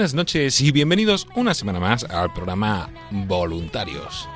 Buenas noches y bienvenidos una semana más al programa Voluntarios.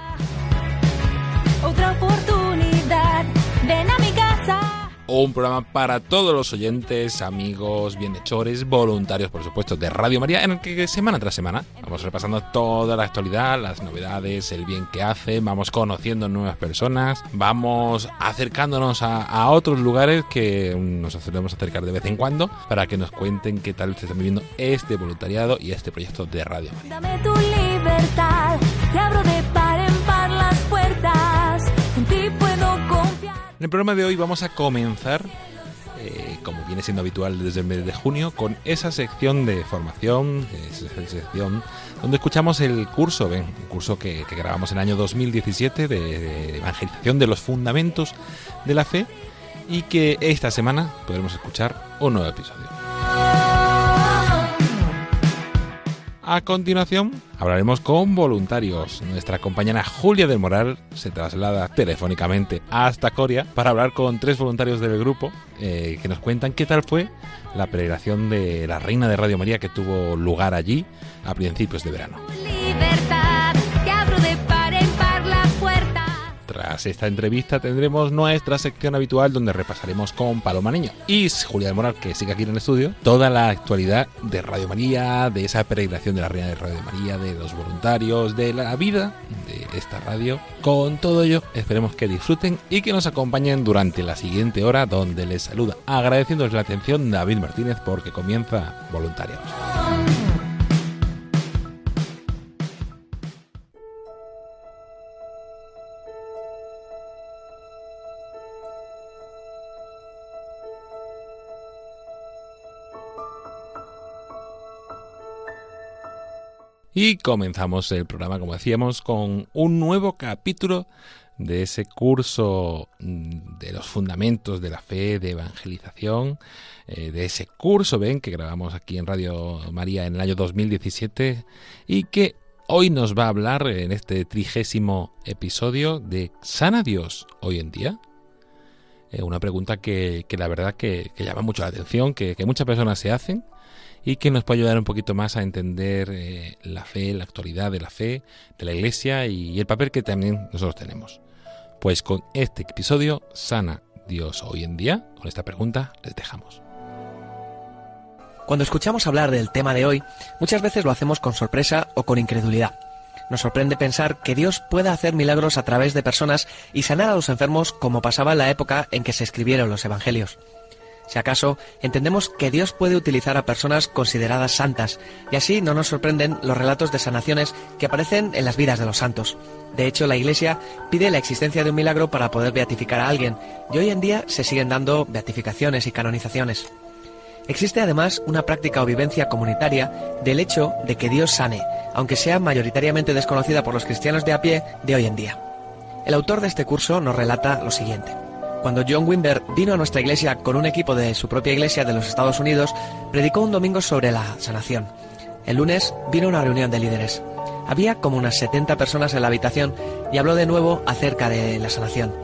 Un programa para todos los oyentes, amigos, bienhechores, voluntarios, por supuesto, de Radio María, en el que semana tras semana vamos repasando toda la actualidad, las novedades, el bien que hace, vamos conociendo nuevas personas, vamos acercándonos a, otros lugares que nos solemos acercar de vez en cuando para que nos cuenten qué tal se está viviendo este voluntariado y este proyecto de Radio María. Dame tu libertad. Te abro de par En el programa de hoy vamos a comenzar, eh, como viene siendo habitual desde el mes de junio, con esa sección de formación, esa sección donde escuchamos el curso, ven, un curso que, grabamos en el año 2017 de, de evangelización de los fundamentos de la fe y que esta semana podremos escuchar un nuevo episodio. A continuación, hablaremos con voluntarios. Nuestra compañera Julia del Moral se traslada telefónicamente hasta Coria para hablar con tres voluntarios del grupo eh, que nos cuentan qué tal fue la peregrinación de la Reina de Radio María que tuvo lugar allí a principios de verano. Libertad. Tras esta entrevista tendremos nuestra sección habitual donde repasaremos con Paloma Niño y Julia Moral, que sigue aquí en el estudio, toda la actualidad de Radio María, de esa peregrinación de la Reina de Radio María, de los voluntarios, de la vida de esta radio. Con todo ello, esperemos que disfruten y que nos acompañen durante la siguiente hora donde les saluda agradeciéndoles la atención David Martínez porque comienza Voluntarios. Y comenzamos el programa, como decíamos, con un nuevo capítulo de ese curso mm, de los fundamentos de la fe, de evangelización, eh, de ese curso, ven, que grabamos aquí en Radio María en el año 2017 y que hoy nos va a hablar en este trigésimo episodio de ¿Sana Dios hoy en día? Eh, una pregunta que, que la verdad que, que llama mucho la atención, que, que muchas personas se hacen y que nos puede ayudar un poquito más a entender eh, la fe, la actualidad de la fe, de la iglesia y el papel que también nosotros tenemos. Pues con este episodio, ¿sana Dios hoy en día? Con esta pregunta les dejamos. Cuando escuchamos hablar del tema de hoy, muchas veces lo hacemos con sorpresa o con incredulidad. Nos sorprende pensar que Dios pueda hacer milagros a través de personas y sanar a los enfermos como pasaba en la época en que se escribieron los Evangelios. Si acaso entendemos que Dios puede utilizar a personas consideradas santas, y así no nos sorprenden los relatos de sanaciones que aparecen en las vidas de los santos. De hecho, la Iglesia pide la existencia de un milagro para poder beatificar a alguien, y hoy en día se siguen dando beatificaciones y canonizaciones. Existe además una práctica o vivencia comunitaria del hecho de que Dios sane, aunque sea mayoritariamente desconocida por los cristianos de a pie de hoy en día. El autor de este curso nos relata lo siguiente. Cuando John Wimber vino a nuestra iglesia con un equipo de su propia iglesia de los Estados Unidos, predicó un domingo sobre la sanación. El lunes vino una reunión de líderes. Había como unas 70 personas en la habitación y habló de nuevo acerca de la sanación.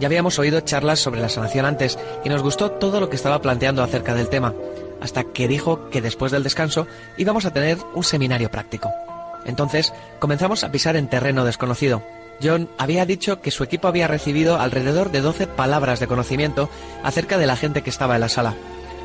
Ya habíamos oído charlas sobre la sanación antes y nos gustó todo lo que estaba planteando acerca del tema, hasta que dijo que después del descanso íbamos a tener un seminario práctico. Entonces comenzamos a pisar en terreno desconocido. John había dicho que su equipo había recibido alrededor de 12 palabras de conocimiento acerca de la gente que estaba en la sala.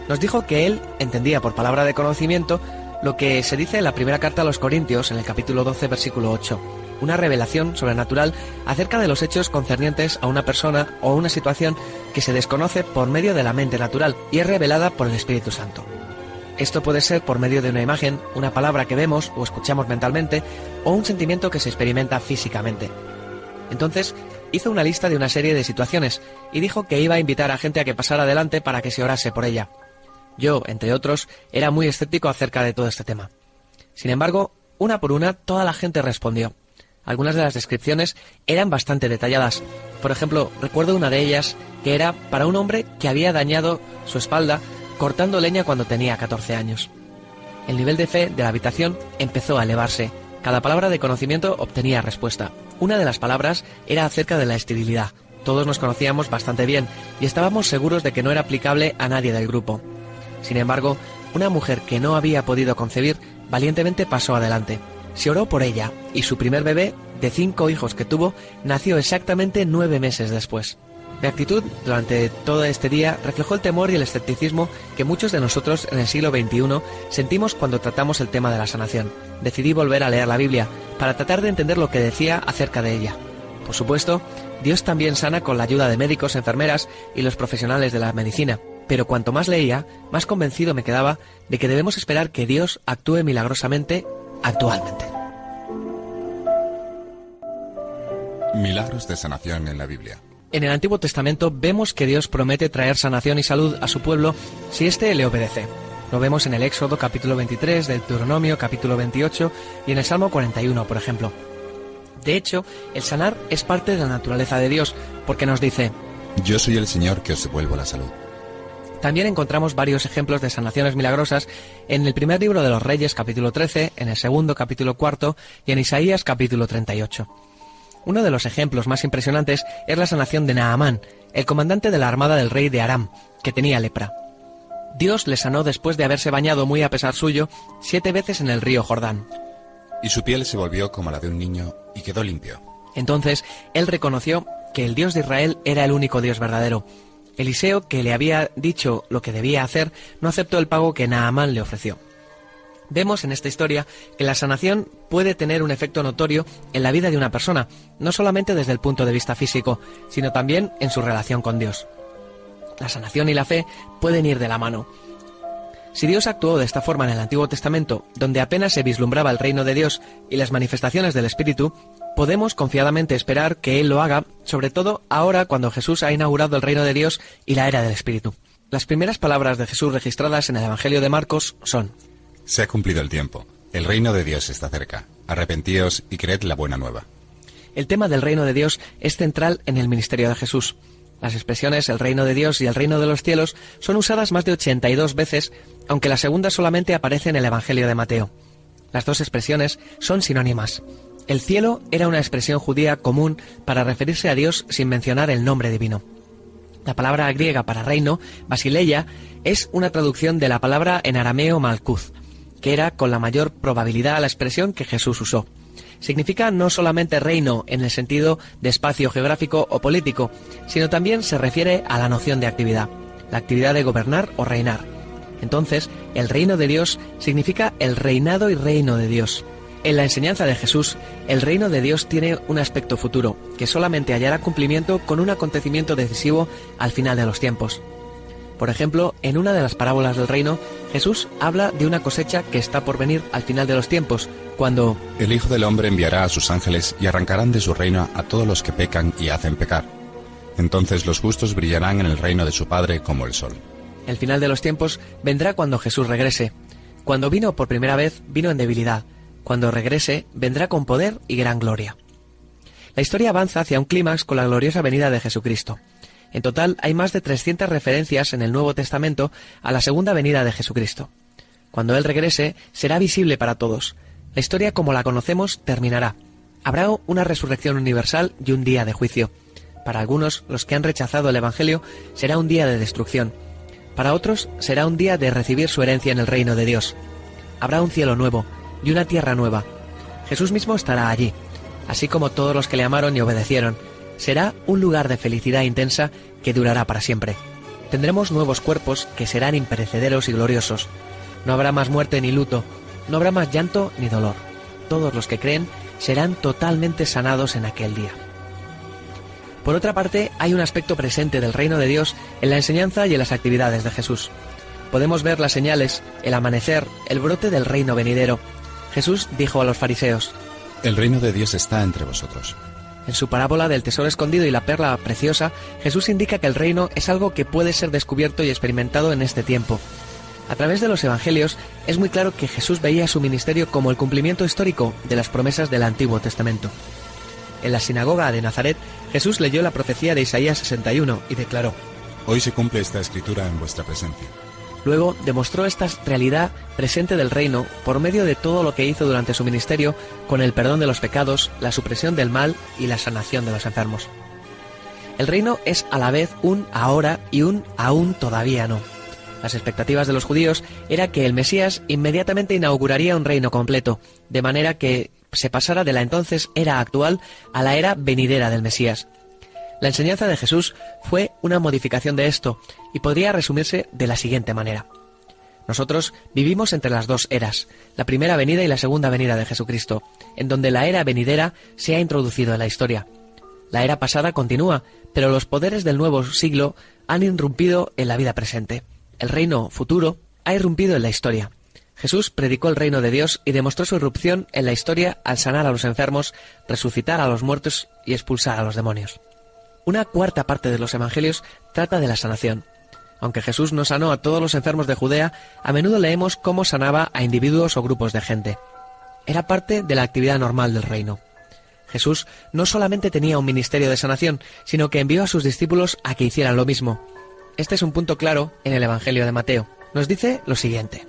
Nos dijo que él entendía por palabra de conocimiento lo que se dice en la primera carta a los Corintios, en el capítulo 12, versículo 8, una revelación sobrenatural acerca de los hechos concernientes a una persona o una situación que se desconoce por medio de la mente natural y es revelada por el Espíritu Santo. Esto puede ser por medio de una imagen, una palabra que vemos o escuchamos mentalmente, o un sentimiento que se experimenta físicamente. Entonces, hizo una lista de una serie de situaciones y dijo que iba a invitar a gente a que pasara adelante para que se orase por ella. Yo, entre otros, era muy escéptico acerca de todo este tema. Sin embargo, una por una, toda la gente respondió. Algunas de las descripciones eran bastante detalladas. Por ejemplo, recuerdo una de ellas que era para un hombre que había dañado su espalda cortando leña cuando tenía 14 años. El nivel de fe de la habitación empezó a elevarse. Cada palabra de conocimiento obtenía respuesta. Una de las palabras era acerca de la esterilidad. Todos nos conocíamos bastante bien y estábamos seguros de que no era aplicable a nadie del grupo. Sin embargo, una mujer que no había podido concebir valientemente pasó adelante. Se oró por ella y su primer bebé, de cinco hijos que tuvo, nació exactamente nueve meses después. Mi actitud durante todo este día reflejó el temor y el escepticismo que muchos de nosotros en el siglo XXI sentimos cuando tratamos el tema de la sanación. Decidí volver a leer la Biblia para tratar de entender lo que decía acerca de ella. Por supuesto, Dios también sana con la ayuda de médicos, enfermeras y los profesionales de la medicina, pero cuanto más leía, más convencido me quedaba de que debemos esperar que Dios actúe milagrosamente actualmente. Milagros de sanación en la Biblia. En el Antiguo Testamento vemos que Dios promete traer sanación y salud a su pueblo si éste le obedece. Lo vemos en el Éxodo capítulo 23, del Deuteronomio capítulo 28 y en el Salmo 41, por ejemplo. De hecho, el sanar es parte de la naturaleza de Dios, porque nos dice, Yo soy el Señor que os devuelvo la salud. También encontramos varios ejemplos de sanaciones milagrosas en el primer libro de los Reyes capítulo 13, en el segundo capítulo cuarto y en Isaías capítulo 38. Uno de los ejemplos más impresionantes es la sanación de Naamán, el comandante de la armada del rey de Aram, que tenía lepra. Dios le sanó después de haberse bañado muy a pesar suyo siete veces en el río Jordán. Y su piel se volvió como la de un niño y quedó limpio. Entonces él reconoció que el Dios de Israel era el único Dios verdadero. Eliseo, que le había dicho lo que debía hacer, no aceptó el pago que Naamán le ofreció. Vemos en esta historia que la sanación puede tener un efecto notorio en la vida de una persona, no solamente desde el punto de vista físico, sino también en su relación con Dios. La sanación y la fe pueden ir de la mano. Si Dios actuó de esta forma en el Antiguo Testamento, donde apenas se vislumbraba el reino de Dios y las manifestaciones del Espíritu, podemos confiadamente esperar que Él lo haga, sobre todo ahora cuando Jesús ha inaugurado el reino de Dios y la era del Espíritu. Las primeras palabras de Jesús registradas en el Evangelio de Marcos son, Se ha cumplido el tiempo. El reino de Dios está cerca. Arrepentíos y creed la buena nueva. El tema del reino de Dios es central en el ministerio de Jesús. Las expresiones el reino de Dios y el reino de los cielos son usadas más de 82 veces, aunque la segunda solamente aparece en el Evangelio de Mateo. Las dos expresiones son sinónimas. El cielo era una expresión judía común para referirse a Dios sin mencionar el nombre divino. La palabra griega para reino, basileia, es una traducción de la palabra en arameo malkuz, que era con la mayor probabilidad la expresión que Jesús usó. Significa no solamente reino en el sentido de espacio geográfico o político, sino también se refiere a la noción de actividad, la actividad de gobernar o reinar. Entonces, el reino de Dios significa el reinado y reino de Dios. En la enseñanza de Jesús, el reino de Dios tiene un aspecto futuro, que solamente hallará cumplimiento con un acontecimiento decisivo al final de los tiempos. Por ejemplo, en una de las parábolas del reino, Jesús habla de una cosecha que está por venir al final de los tiempos, cuando El Hijo del Hombre enviará a sus ángeles y arrancarán de su reino a todos los que pecan y hacen pecar. Entonces los justos brillarán en el reino de su Padre como el sol. el final de los tiempos vendrá cuando Jesús regrese. Cuando vino por primera vez, vino en debilidad. Cuando regrese, vendrá con poder y gran gloria. La historia avanza hacia un clímax con la gloriosa venida de Jesucristo. En total hay más de 300 referencias en el Nuevo Testamento a la segunda venida de Jesucristo. Cuando Él regrese, será visible para todos. La historia como la conocemos terminará. Habrá una resurrección universal y un día de juicio. Para algunos, los que han rechazado el Evangelio, será un día de destrucción. Para otros, será un día de recibir su herencia en el reino de Dios. Habrá un cielo nuevo y una tierra nueva. Jesús mismo estará allí. así como todos los que le amaron y obedecieron. Será un lugar de felicidad intensa que durará para siempre. Tendremos nuevos cuerpos que serán imperecederos y gloriosos. No habrá más muerte ni luto, no habrá más llanto ni dolor. Todos los que creen serán totalmente sanados en aquel día. Por otra parte, hay un aspecto presente del reino de Dios en la enseñanza y en las actividades de Jesús. Podemos ver las señales, el amanecer, el brote del reino venidero. Jesús dijo a los fariseos, El reino de Dios está entre vosotros. En su parábola del tesoro escondido y la perla preciosa, Jesús indica que el reino es algo que puede ser descubierto y experimentado en este tiempo. A través de los evangelios es muy claro que Jesús veía su ministerio como el cumplimiento histórico de las promesas del Antiguo Testamento. En la sinagoga de Nazaret, Jesús leyó la profecía de Isaías 61 y declaró, Hoy se cumple esta escritura en vuestra presencia. Luego demostró esta realidad presente del reino por medio de todo lo que hizo durante su ministerio con el perdón de los pecados, la supresión del mal y la sanación de los enfermos. El reino es a la vez un ahora y un aún todavía no. Las expectativas de los judíos era que el Mesías inmediatamente inauguraría un reino completo, de manera que se pasara de la entonces era actual a la era venidera del Mesías. La enseñanza de Jesús fue una modificación de esto y podría resumirse de la siguiente manera. Nosotros vivimos entre las dos eras, la primera venida y la segunda venida de Jesucristo, en donde la era venidera se ha introducido en la historia. La era pasada continúa, pero los poderes del nuevo siglo han irrumpido en la vida presente. El reino futuro ha irrumpido en la historia. Jesús predicó el reino de Dios y demostró su irrupción en la historia al sanar a los enfermos, resucitar a los muertos y expulsar a los demonios. Una cuarta parte de los evangelios trata de la sanación. Aunque Jesús no sanó a todos los enfermos de Judea, a menudo leemos cómo sanaba a individuos o grupos de gente. Era parte de la actividad normal del reino. Jesús no solamente tenía un ministerio de sanación, sino que envió a sus discípulos a que hicieran lo mismo. Este es un punto claro en el Evangelio de Mateo. Nos dice lo siguiente.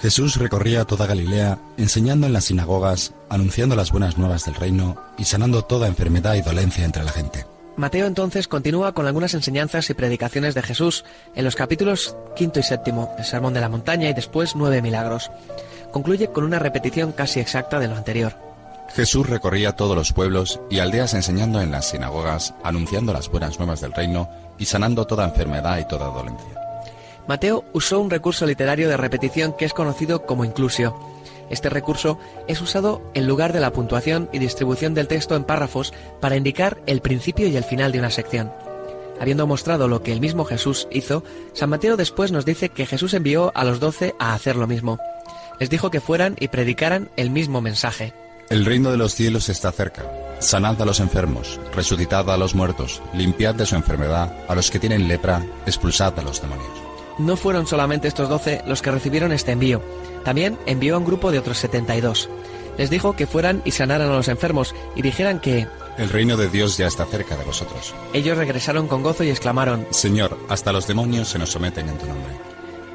Jesús recorría toda Galilea, enseñando en las sinagogas, anunciando las buenas nuevas del reino y sanando toda enfermedad y dolencia entre la gente. Mateo entonces continúa con algunas enseñanzas y predicaciones de Jesús en los capítulos quinto y séptimo, el Sermón de la Montaña y después nueve milagros. Concluye con una repetición casi exacta de lo anterior. Jesús recorría todos los pueblos y aldeas enseñando en las sinagogas, anunciando las buenas nuevas del reino y sanando toda enfermedad y toda dolencia. Mateo usó un recurso literario de repetición que es conocido como inclusio. Este recurso es usado en lugar de la puntuación y distribución del texto en párrafos para indicar el principio y el final de una sección. Habiendo mostrado lo que el mismo Jesús hizo, San Mateo después nos dice que Jesús envió a los doce a hacer lo mismo. Les dijo que fueran y predicaran el mismo mensaje. El reino de los cielos está cerca. Sanad a los enfermos, resucitad a los muertos, limpiad de su enfermedad a los que tienen lepra, expulsad a los demonios. No fueron solamente estos doce los que recibieron este envío, también envió a un grupo de otros 72. Les dijo que fueran y sanaran a los enfermos y dijeran que... El reino de Dios ya está cerca de vosotros. Ellos regresaron con gozo y exclamaron... Señor, hasta los demonios se nos someten en tu nombre.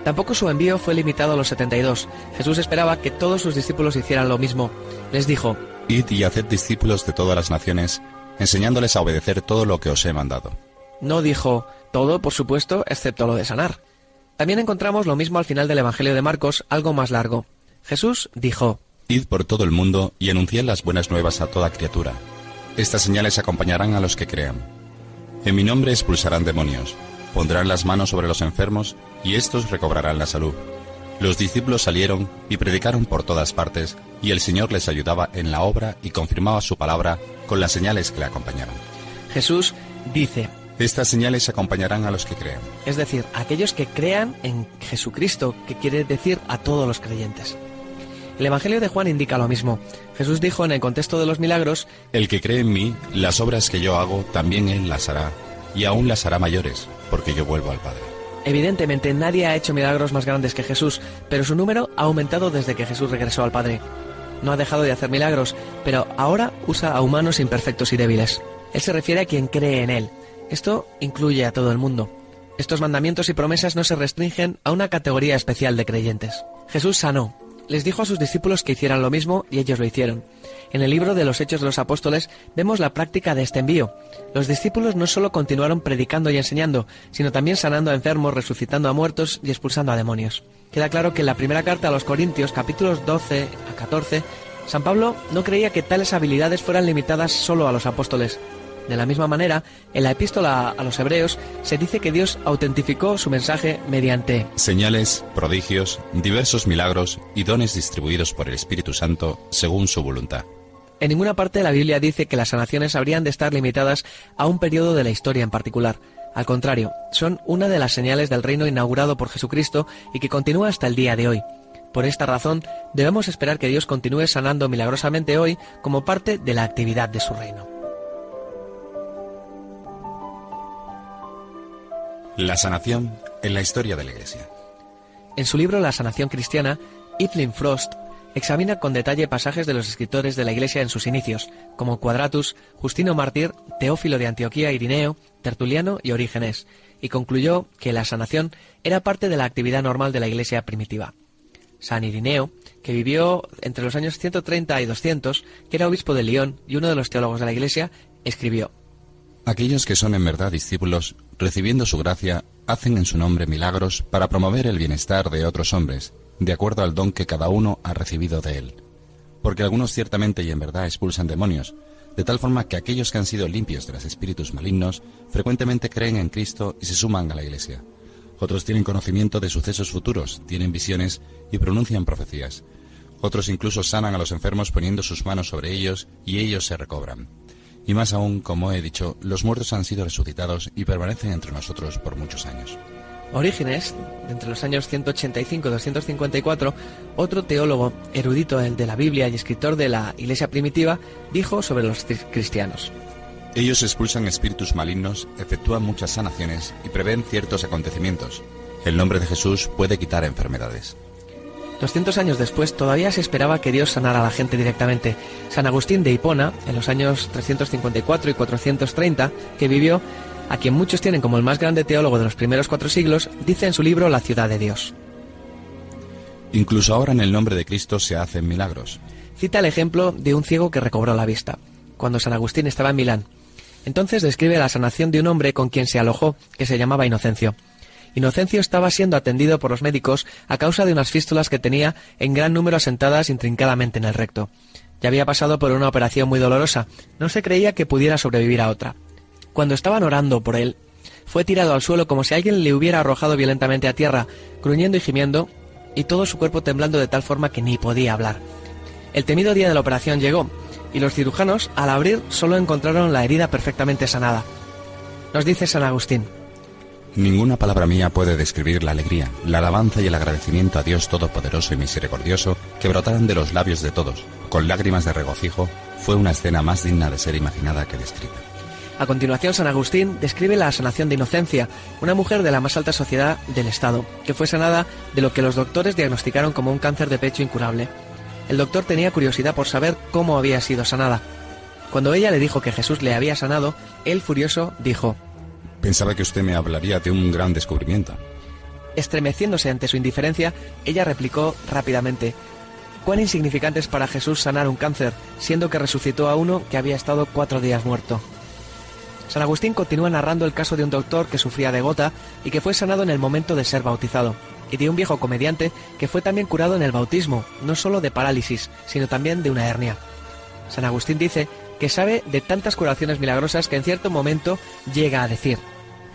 Tampoco su envío fue limitado a los 72. Jesús esperaba que todos sus discípulos hicieran lo mismo. Les dijo, Id y haced discípulos de todas las naciones, enseñándoles a obedecer todo lo que os he mandado. No dijo, todo, por supuesto, excepto lo de sanar. También encontramos lo mismo al final del Evangelio de Marcos, algo más largo. Jesús dijo, Id por todo el mundo y anunciad las buenas nuevas a toda criatura. Estas señales acompañarán a los que crean. En mi nombre expulsarán demonios, pondrán las manos sobre los enfermos y estos recobrarán la salud. Los discípulos salieron y predicaron por todas partes, y el Señor les ayudaba en la obra y confirmaba su palabra con las señales que le acompañaron. Jesús dice, Estas señales acompañarán a los que crean. es decir, a aquellos que crean en Jesucristo, que quiere decir a todos los creyentes. El Evangelio de Juan indica lo mismo. Jesús dijo en el contexto de los milagros, El que cree en mí, las obras que yo hago, también él las hará, y aún las hará mayores, porque yo vuelvo al Padre. evidentemente nadie ha hecho milagros más grandes que Jesús, pero su número ha aumentado desde que Jesús regresó al Padre. No ha dejado de hacer milagros, pero ahora usa a humanos imperfectos y débiles. Él se refiere a quien cree en Él. Esto incluye a todo el mundo. Estos mandamientos y promesas no se restringen a una categoría especial de creyentes. Jesús sanó. Les dijo a sus discípulos que hicieran lo mismo y ellos lo hicieron. En el libro de los Hechos de los Apóstoles vemos la práctica de este envío. Los discípulos no solo continuaron predicando y enseñando, sino también sanando a enfermos, resucitando a muertos y expulsando a demonios. Queda claro que en la primera carta a los Corintios, capítulos 12 a 14, San Pablo no creía que tales habilidades fueran limitadas solo a los apóstoles. De la misma manera, en la epístola a los hebreos se dice que Dios autentificó su mensaje mediante señales, prodigios, diversos milagros y dones distribuidos por el Espíritu Santo según su voluntad. En ninguna parte de la Biblia dice que las sanaciones habrían de estar limitadas a un periodo de la historia en particular. Al contrario, son una de las señales del reino inaugurado por Jesucristo y que continúa hasta el día de hoy. Por esta razón, debemos esperar que Dios continúe sanando milagrosamente hoy como parte de la actividad de su reino. La sanación en la historia de la Iglesia. En su libro La sanación cristiana, Evelyn Frost examina con detalle pasajes de los escritores de la Iglesia en sus inicios, como Quadratus, Justino Mártir, Teófilo de Antioquía, Irineo, Tertuliano y Orígenes, y concluyó que la sanación era parte de la actividad normal de la Iglesia primitiva. San Irineo, que vivió entre los años 130 y 200, que era obispo de León y uno de los teólogos de la Iglesia, escribió Aquellos que son en verdad discípulos, recibiendo su gracia, hacen en su nombre milagros para promover el bienestar de otros hombres, de acuerdo al don que cada uno ha recibido de él. Porque algunos ciertamente y en verdad expulsan demonios, de tal forma que aquellos que han sido limpios de los espíritus malignos frecuentemente creen en Cristo y se suman a la Iglesia. Otros tienen conocimiento de sucesos futuros, tienen visiones y pronuncian profecías. Otros incluso sanan a los enfermos poniendo sus manos sobre ellos y ellos se recobran. Y más aún, como he dicho, los muertos han sido resucitados y permanecen entre nosotros por muchos años. Orígenes, entre los años 185 y 254, otro teólogo erudito de la Biblia y escritor de la Iglesia primitiva, dijo sobre los cristianos. Ellos expulsan espíritus malignos, efectúan muchas sanaciones y prevén ciertos acontecimientos. El nombre de Jesús puede quitar enfermedades. 200 años después todavía se esperaba que Dios sanara a la gente directamente. San Agustín de Hipona, en los años 354 y 430, que vivió, a quien muchos tienen como el más grande teólogo de los primeros cuatro siglos, dice en su libro La ciudad de Dios. Incluso ahora en el nombre de Cristo se hacen milagros. Cita el ejemplo de un ciego que recobró la vista, cuando San Agustín estaba en Milán. Entonces describe la sanación de un hombre con quien se alojó, que se llamaba Inocencio. Inocencio estaba siendo atendido por los médicos a causa de unas fístulas que tenía en gran número asentadas intrincadamente en el recto. Ya había pasado por una operación muy dolorosa. No se creía que pudiera sobrevivir a otra. Cuando estaban orando por él, fue tirado al suelo como si alguien le hubiera arrojado violentamente a tierra, gruñendo y gimiendo, y todo su cuerpo temblando de tal forma que ni podía hablar. El temido día de la operación llegó, y los cirujanos, al abrir, solo encontraron la herida perfectamente sanada. Nos dice San Agustín. Ninguna palabra mía puede describir la alegría, la alabanza y el agradecimiento a Dios Todopoderoso y Misericordioso que brotaron de los labios de todos, con lágrimas de regocijo, fue una escena más digna de ser imaginada que descrita. A continuación, San Agustín describe la sanación de Inocencia, una mujer de la más alta sociedad del Estado, que fue sanada de lo que los doctores diagnosticaron como un cáncer de pecho incurable. El doctor tenía curiosidad por saber cómo había sido sanada. Cuando ella le dijo que Jesús le había sanado, él furioso dijo, Pensaba que usted me hablaría de un gran descubrimiento. Estremeciéndose ante su indiferencia, ella replicó rápidamente, ¿Cuán insignificante es para Jesús sanar un cáncer, siendo que resucitó a uno que había estado cuatro días muerto? San Agustín continúa narrando el caso de un doctor que sufría de gota y que fue sanado en el momento de ser bautizado, y de un viejo comediante que fue también curado en el bautismo, no solo de parálisis, sino también de una hernia. San Agustín dice que sabe de tantas curaciones milagrosas que en cierto momento llega a decir,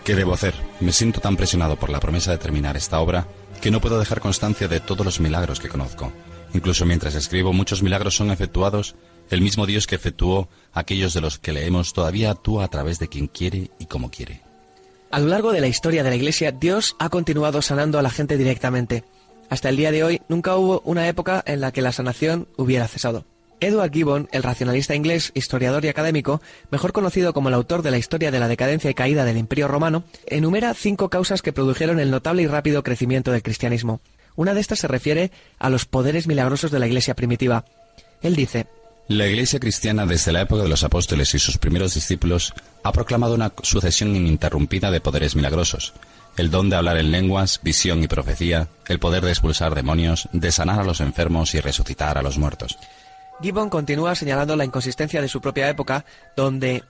¿Qué debo hacer? Me siento tan presionado por la promesa de terminar esta obra que no puedo dejar constancia de todos los milagros que conozco. Incluso mientras escribo, muchos milagros son efectuados el mismo Dios que efectuó aquellos de los que leemos todavía actúa a través de quien quiere y como quiere. A lo largo de la historia de la Iglesia, Dios ha continuado sanando a la gente directamente. Hasta el día de hoy nunca hubo una época en la que la sanación hubiera cesado. Edward Gibbon, el racionalista inglés, historiador y académico, mejor conocido como el autor de la historia de la decadencia y caída del Imperio Romano, enumera cinco causas que produjeron el notable y rápido crecimiento del cristianismo. Una de estas se refiere a los poderes milagrosos de la Iglesia primitiva. Él dice, la Iglesia cristiana desde la época de los apóstoles y sus primeros discípulos ha proclamado una sucesión ininterrumpida de poderes milagrosos. El don de hablar en lenguas, visión y profecía, el poder de expulsar demonios, de sanar a los enfermos y resucitar a los muertos. Gibbon continúa señalando la inconsistencia de su propia época, donde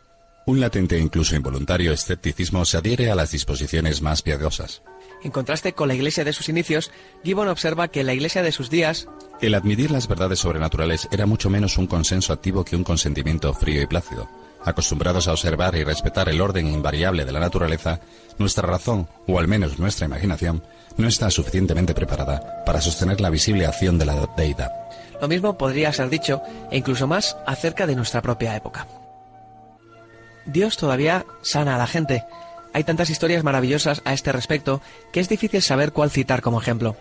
un latente e incluso involuntario escepticismo se adhiere a las disposiciones más piadosas. En contraste con la iglesia de sus inicios, Gibbon observa que la iglesia de sus días El admitir las verdades sobrenaturales era mucho menos un consenso activo que un consentimiento frío y plácido. Acostumbrados a observar y respetar el orden invariable de la naturaleza, nuestra razón, o al menos nuestra imaginación, no está suficientemente preparada para sostener la visible acción de la deidad. Lo mismo podría ser dicho, e incluso más, acerca de nuestra propia época. Dios todavía sana a la gente. Hay tantas historias maravillosas a este respecto que es difícil saber cuál citar como ejemplo.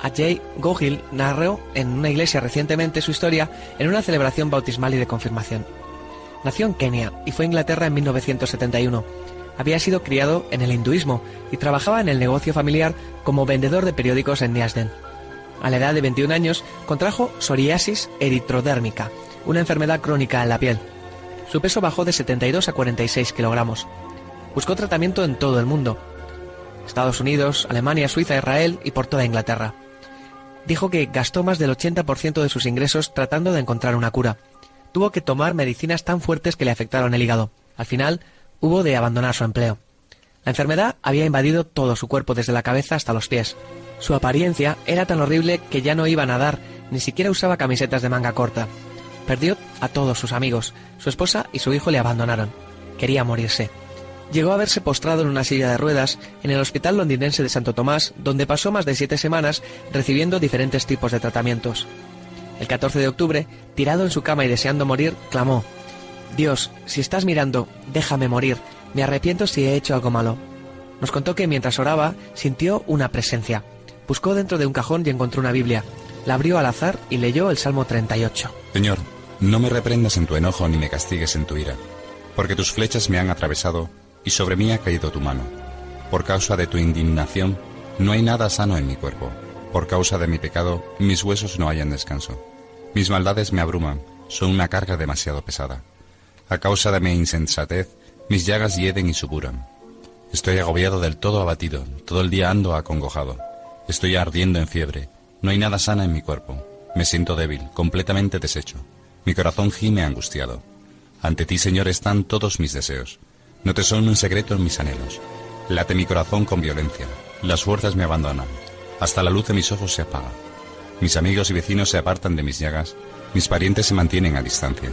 Ajay Gohil narró en una iglesia recientemente su historia en una celebración bautismal y de confirmación. Nació en Kenia y fue a Inglaterra en 1971. Había sido criado en el hinduismo y trabajaba en el negocio familiar como vendedor de periódicos en Neasden. A la edad de 21 años contrajo psoriasis eritrodérmica, una enfermedad crónica en la piel. Su peso bajó de 72 a 46 kilogramos. Buscó tratamiento en todo el mundo. Estados Unidos, Alemania, Suiza, Israel y por toda Inglaterra. Dijo que gastó más del 80% de sus ingresos tratando de encontrar una cura. Tuvo que tomar medicinas tan fuertes que le afectaron el hígado. Al final, hubo de abandonar su empleo. La enfermedad había invadido todo su cuerpo desde la cabeza hasta los pies. Su apariencia era tan horrible que ya no iba a nadar, ni siquiera usaba camisetas de manga corta. Perdió a todos sus amigos, su esposa y su hijo le abandonaron. Quería morirse. Llegó a verse postrado en una silla de ruedas en el Hospital Londinense de Santo Tomás, donde pasó más de siete semanas recibiendo diferentes tipos de tratamientos. El 14 de octubre, tirado en su cama y deseando morir, clamó, Dios, si estás mirando, déjame morir, me arrepiento si he hecho algo malo. Nos contó que mientras oraba sintió una presencia. Buscó dentro de un cajón y encontró una Biblia. La abrió al azar y leyó el Salmo 38. Señor, no me reprendas en tu enojo ni me castigues en tu ira, porque tus flechas me han atravesado y sobre mí ha caído tu mano. Por causa de tu indignación, no hay nada sano en mi cuerpo. Por causa de mi pecado, mis huesos no hallan descanso. Mis maldades me abruman, son una carga demasiado pesada. A causa de mi insensatez, mis llagas hieden y supuran. Estoy agobiado del todo abatido, todo el día ando acongojado. Estoy ardiendo en fiebre, no hay nada sana en mi cuerpo. Me siento débil, completamente deshecho. Mi corazón gime angustiado. Ante ti, Señor, están todos mis deseos. No te son un secreto mis anhelos. Late mi corazón con violencia. Las fuerzas me abandonan. Hasta la luz de mis ojos se apaga. Mis amigos y vecinos se apartan de mis llagas. Mis parientes se mantienen a distancia.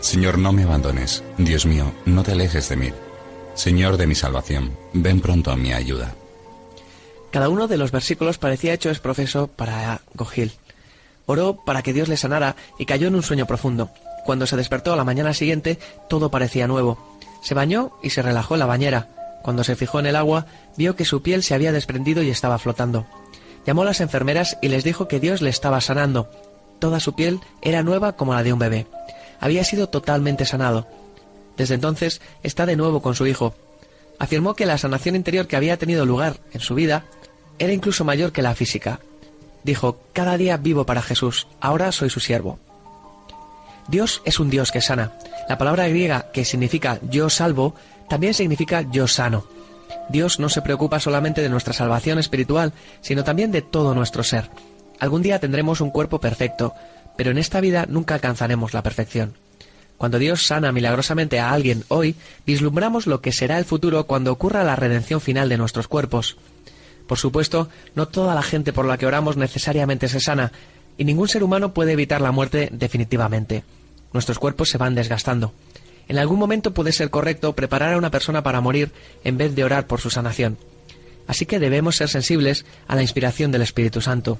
Señor, no me abandones. Dios mío, no te alejes de mí. Señor de mi salvación, ven pronto a mi ayuda. Cada uno de los versículos parecía hecho exprofeso para Gogil. Oró para que Dios le sanara y cayó en un sueño profundo. Cuando se despertó a la mañana siguiente, todo parecía nuevo. Se bañó y se relajó en la bañera. Cuando se fijó en el agua, vio que su piel se había desprendido y estaba flotando. Llamó a las enfermeras y les dijo que Dios le estaba sanando. Toda su piel era nueva como la de un bebé. Había sido totalmente sanado. Desde entonces está de nuevo con su hijo. Afirmó que la sanación interior que había tenido lugar en su vida era incluso mayor que la física. Dijo, cada día vivo para Jesús, ahora soy su siervo. Dios es un Dios que sana. La palabra griega que significa yo salvo también significa yo sano. Dios no se preocupa solamente de nuestra salvación espiritual, sino también de todo nuestro ser. Algún día tendremos un cuerpo perfecto, pero en esta vida nunca alcanzaremos la perfección. Cuando Dios sana milagrosamente a alguien hoy, vislumbramos lo que será el futuro cuando ocurra la redención final de nuestros cuerpos. Por supuesto, no toda la gente por la que oramos necesariamente se sana, y ningún ser humano puede evitar la muerte definitivamente. Nuestros cuerpos se van desgastando. En algún momento puede ser correcto preparar a una persona para morir en vez de orar por su sanación. Así que debemos ser sensibles a la inspiración del Espíritu Santo.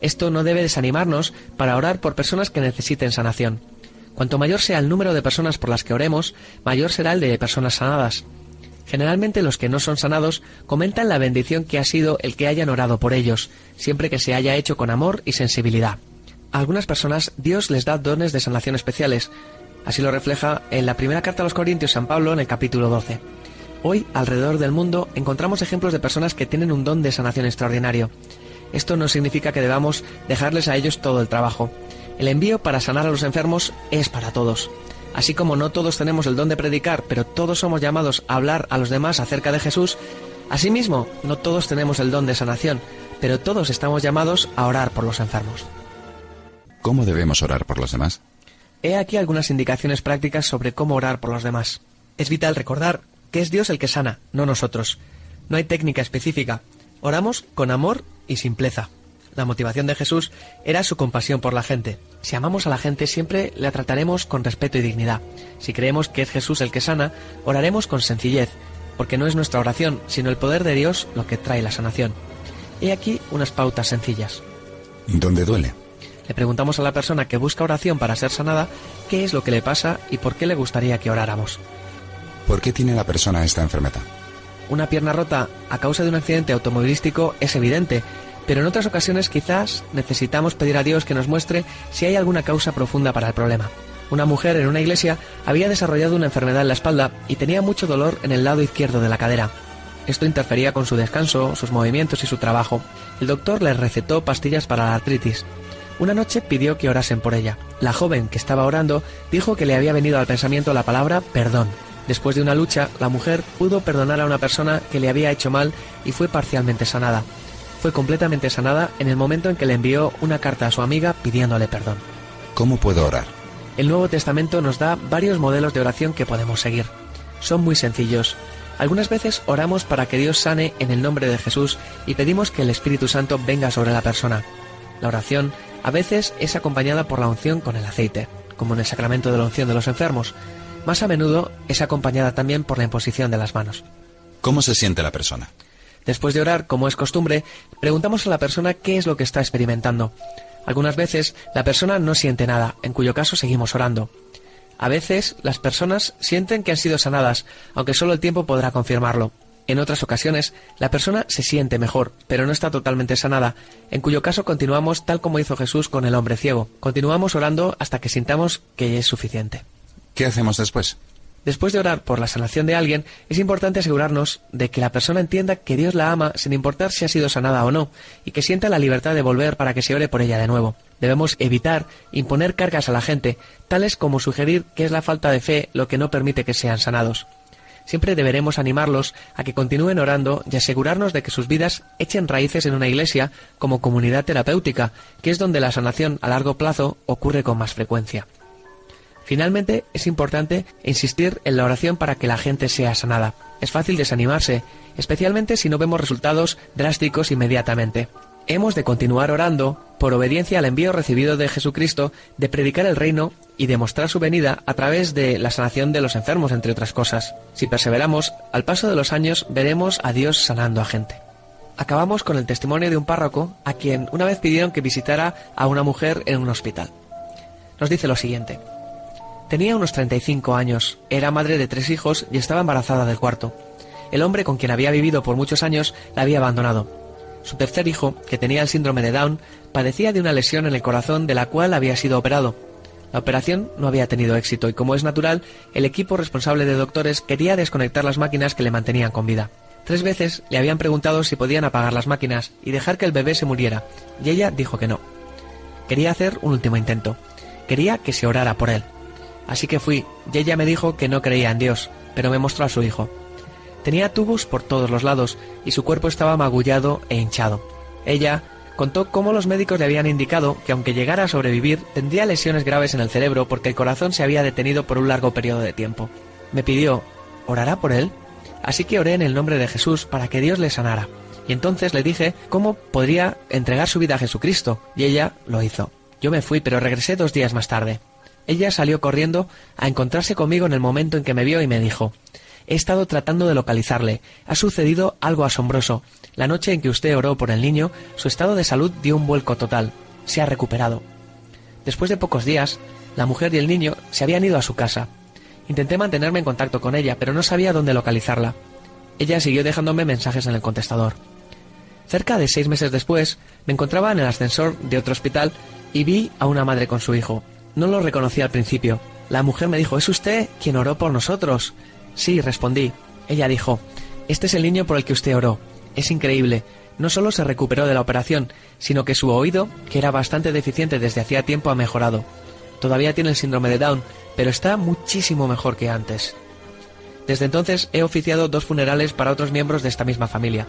Esto no debe desanimarnos para orar por personas que necesiten sanación. Cuanto mayor sea el número de personas por las que oremos, mayor será el de personas sanadas. Generalmente los que no son sanados comentan la bendición que ha sido el que hayan orado por ellos, siempre que se haya hecho con amor y sensibilidad. A algunas personas Dios les da dones de sanación especiales. Así lo refleja en la primera carta a los Corintios San Pablo en el capítulo 12. Hoy, alrededor del mundo, encontramos ejemplos de personas que tienen un don de sanación extraordinario. Esto no significa que debamos dejarles a ellos todo el trabajo. El envío para sanar a los enfermos es para todos. Así como no todos tenemos el don de predicar, pero todos somos llamados a hablar a los demás acerca de Jesús, asimismo, no todos tenemos el don de sanación, pero todos estamos llamados a orar por los enfermos. ¿Cómo debemos orar por los demás? He aquí algunas indicaciones prácticas sobre cómo orar por los demás. Es vital recordar que es Dios el que sana, no nosotros. No hay técnica específica. Oramos con amor y simpleza. La motivación de Jesús era su compasión por la gente. Si amamos a la gente siempre la trataremos con respeto y dignidad. Si creemos que es Jesús el que sana, oraremos con sencillez, porque no es nuestra oración, sino el poder de Dios lo que trae la sanación. He aquí unas pautas sencillas. ¿Dónde duele? Le preguntamos a la persona que busca oración para ser sanada qué es lo que le pasa y por qué le gustaría que oráramos. ¿Por qué tiene la persona esta enfermedad? Una pierna rota a causa de un accidente automovilístico es evidente, pero en otras ocasiones quizás necesitamos pedir a Dios que nos muestre si hay alguna causa profunda para el problema. Una mujer en una iglesia había desarrollado una enfermedad en la espalda y tenía mucho dolor en el lado izquierdo de la cadera. Esto interfería con su descanso, sus movimientos y su trabajo. El doctor le recetó pastillas para la artritis. Una noche pidió que orasen por ella. La joven que estaba orando dijo que le había venido al pensamiento la palabra perdón. Después de una lucha, la mujer pudo perdonar a una persona que le había hecho mal y fue parcialmente sanada. Fue completamente sanada en el momento en que le envió una carta a su amiga pidiéndole perdón. ¿Cómo puedo orar? El Nuevo Testamento nos da varios modelos de oración que podemos seguir. Son muy sencillos. Algunas veces oramos para que Dios sane en el nombre de Jesús y pedimos que el Espíritu Santo venga sobre la persona. La oración a veces es acompañada por la unción con el aceite, como en el sacramento de la unción de los enfermos. Más a menudo es acompañada también por la imposición de las manos. ¿Cómo se siente la persona? Después de orar, como es costumbre, preguntamos a la persona qué es lo que está experimentando. Algunas veces la persona no siente nada, en cuyo caso seguimos orando. A veces las personas sienten que han sido sanadas, aunque solo el tiempo podrá confirmarlo. En otras ocasiones, la persona se siente mejor, pero no está totalmente sanada, en cuyo caso continuamos tal como hizo Jesús con el hombre ciego. Continuamos orando hasta que sintamos que es suficiente. ¿Qué hacemos después? Después de orar por la sanación de alguien, es importante asegurarnos de que la persona entienda que Dios la ama sin importar si ha sido sanada o no, y que sienta la libertad de volver para que se ore por ella de nuevo. Debemos evitar imponer cargas a la gente, tales como sugerir que es la falta de fe lo que no permite que sean sanados. Siempre deberemos animarlos a que continúen orando y asegurarnos de que sus vidas echen raíces en una iglesia como comunidad terapéutica, que es donde la sanación a largo plazo ocurre con más frecuencia. Finalmente, es importante insistir en la oración para que la gente sea sanada. Es fácil desanimarse, especialmente si no vemos resultados drásticos inmediatamente. Hemos de continuar orando por obediencia al envío recibido de Jesucristo de predicar el reino y demostrar su venida a través de la sanación de los enfermos, entre otras cosas. Si perseveramos, al paso de los años veremos a Dios sanando a gente. Acabamos con el testimonio de un párroco a quien una vez pidieron que visitara a una mujer en un hospital. Nos dice lo siguiente. Tenía unos 35 años, era madre de tres hijos y estaba embarazada del cuarto. El hombre con quien había vivido por muchos años la había abandonado. Su tercer hijo, que tenía el síndrome de Down, padecía de una lesión en el corazón de la cual había sido operado. La operación no había tenido éxito y, como es natural, el equipo responsable de doctores quería desconectar las máquinas que le mantenían con vida. Tres veces le habían preguntado si podían apagar las máquinas y dejar que el bebé se muriera, y ella dijo que no. Quería hacer un último intento. Quería que se orara por él. Así que fui, y ella me dijo que no creía en Dios, pero me mostró a su hijo. Tenía tubos por todos los lados y su cuerpo estaba magullado e hinchado. Ella contó cómo los médicos le habían indicado que aunque llegara a sobrevivir, tendría lesiones graves en el cerebro porque el corazón se había detenido por un largo periodo de tiempo. Me pidió, ¿orará por él? Así que oré en el nombre de Jesús para que Dios le sanara. Y entonces le dije cómo podría entregar su vida a Jesucristo, y ella lo hizo. Yo me fui, pero regresé dos días más tarde. Ella salió corriendo a encontrarse conmigo en el momento en que me vio y me dijo, He estado tratando de localizarle. Ha sucedido algo asombroso. La noche en que usted oró por el niño, su estado de salud dio un vuelco total. Se ha recuperado. Después de pocos días, la mujer y el niño se habían ido a su casa. Intenté mantenerme en contacto con ella, pero no sabía dónde localizarla. Ella siguió dejándome mensajes en el contestador. Cerca de seis meses después, me encontraba en el ascensor de otro hospital y vi a una madre con su hijo. No lo reconocí al principio. La mujer me dijo, ¿es usted quien oró por nosotros? Sí, respondí. Ella dijo, Este es el niño por el que usted oró. Es increíble. No solo se recuperó de la operación, sino que su oído, que era bastante deficiente desde hacía tiempo, ha mejorado. Todavía tiene el síndrome de Down, pero está muchísimo mejor que antes. Desde entonces he oficiado dos funerales para otros miembros de esta misma familia.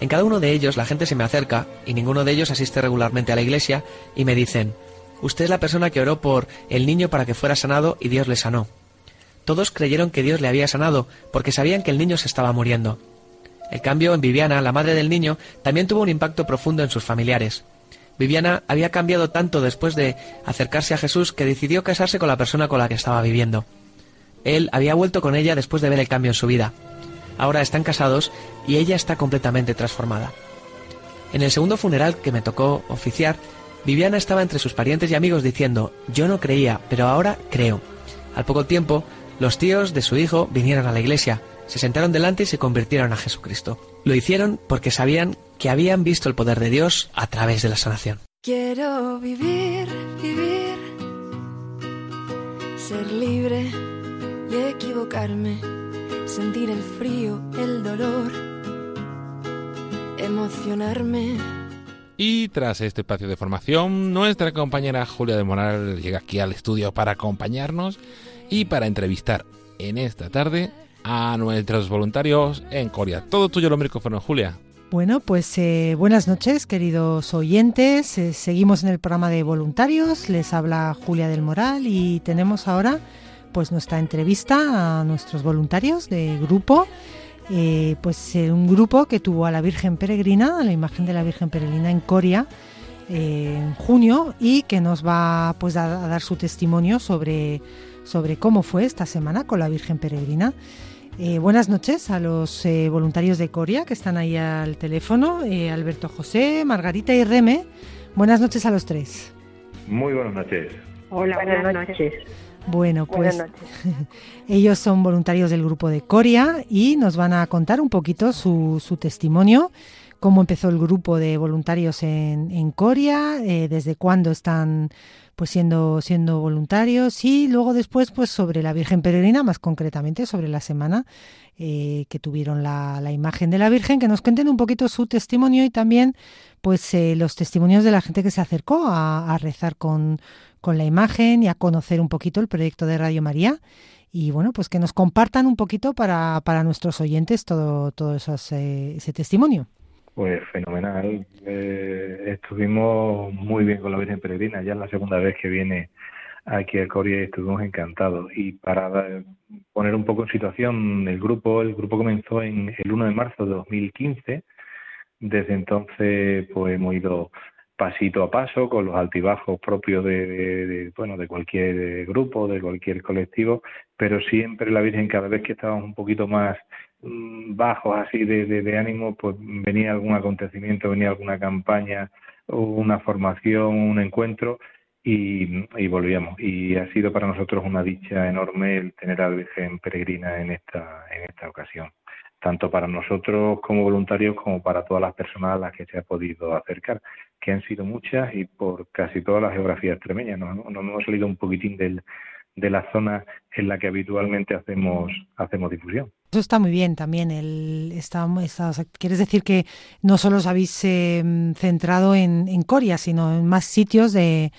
En cada uno de ellos la gente se me acerca, y ninguno de ellos asiste regularmente a la iglesia, y me dicen, Usted es la persona que oró por el niño para que fuera sanado y Dios le sanó. Todos creyeron que Dios le había sanado, porque sabían que el niño se estaba muriendo. El cambio en Viviana, la madre del niño, también tuvo un impacto profundo en sus familiares. Viviana había cambiado tanto después de acercarse a Jesús que decidió casarse con la persona con la que estaba viviendo. Él había vuelto con ella después de ver el cambio en su vida. Ahora están casados y ella está completamente transformada. En el segundo funeral que me tocó oficiar, Viviana estaba entre sus parientes y amigos diciendo, yo no creía, pero ahora creo. Al poco tiempo, los tíos de su hijo vinieron a la iglesia, se sentaron delante y se convirtieron a Jesucristo. Lo hicieron porque sabían que habían visto el poder de Dios a través de la sanación. Quiero vivir, vivir, ser libre y equivocarme, sentir el frío, el dolor, emocionarme. Y tras este espacio de formación, nuestra compañera Julia de Moral llega aquí al estudio para acompañarnos y para entrevistar en esta tarde a nuestros voluntarios en Corea. Todo tuyo lo micrófono, Julia. Bueno, pues eh, buenas noches, queridos oyentes. Eh, seguimos en el programa de voluntarios. Les habla Julia del Moral y tenemos ahora pues nuestra entrevista a nuestros voluntarios de grupo. Eh, pues un grupo que tuvo a la Virgen Peregrina, a la imagen de la Virgen Peregrina en Corea en junio y que nos va pues a, a, dar su testimonio sobre, sobre cómo fue esta semana con la Virgen Peregrina. Eh, buenas noches a los eh, voluntarios de Coria que están ahí al teléfono, eh, Alberto José, Margarita y Reme. Buenas noches a los tres. Muy buenas noches. Hola, buenas, noches. Bueno, pues ellos son voluntarios del grupo de Coria y nos van a contar un poquito su, su testimonio, cómo empezó el grupo de voluntarios en, en Coria, desde cuándo están pues siendo, siendo voluntarios y luego después pues sobre la Virgen Peregrina, más concretamente sobre la semana eh, que tuvieron la, la, imagen de la Virgen, que nos cuenten un poquito su testimonio y también pues eh, los testimonios de la gente que se acercó a, a rezar con, con la imagen y a conocer un poquito el proyecto de Radio María y bueno, pues que nos compartan un poquito para, para nuestros oyentes todo, todo esos, eh, ese testimonio. Pues fenomenal. Eh, estuvimos muy bien con la Virgen Peregrina. Ya es la segunda vez que viene aquí a Coria y estuvimos encantados. Y para poner un poco en situación el grupo, el grupo comenzó en el 1 de marzo de 2015. Desde entonces, pues hemos ido pasito a paso con los altibajos propios de, de, bueno de cualquier grupo de cualquier colectivo pero siempre la Virgen cada vez que estábamos un poquito más Mm, bajos así de, ánimo, pues venía algún acontecimiento, venía alguna campaña, una formación, un encuentro y, y, volvíamos. Y ha sido para nosotros una dicha enorme el tener a la Virgen Peregrina en esta, en esta ocasión, tanto para nosotros como voluntarios como para todas las personas a las que se ha podido acercar, que han sido muchas y por casi todas las geografías extremeñas. Nos, nos hemos salido un poquitín del, de la zona en la que habitualmente hacemos, hacemos difusión. Eso está muy bien también. El, está, quieres decir que no solo os habéis eh, centrado en, en, Coria, sino en más sitios de,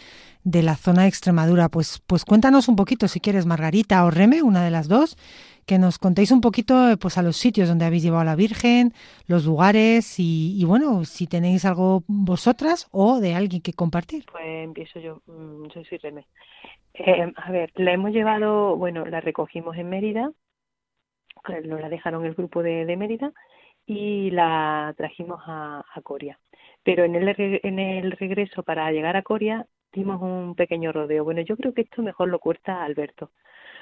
de, la zona de Extremadura. Pues, pues cuéntanos un poquito, si quieres, Margarita o Reme, una de las dos, que nos contéis un poquito eh, pues a los sitios donde habéis llevado a la Virgen, los lugares y, bueno, si tenéis algo vosotras o de alguien que compartir. Pues empiezo yo, mm, soy Reme. Eh, a ver, la hemos llevado, bueno, la recogimos en Mérida nos la dejaron el grupo de, de Mérida y la trajimos a, a Coria. Pero en el, en el regreso para llegar a Coria dimos un pequeño rodeo. Bueno, yo creo que esto mejor lo cuesta Alberto,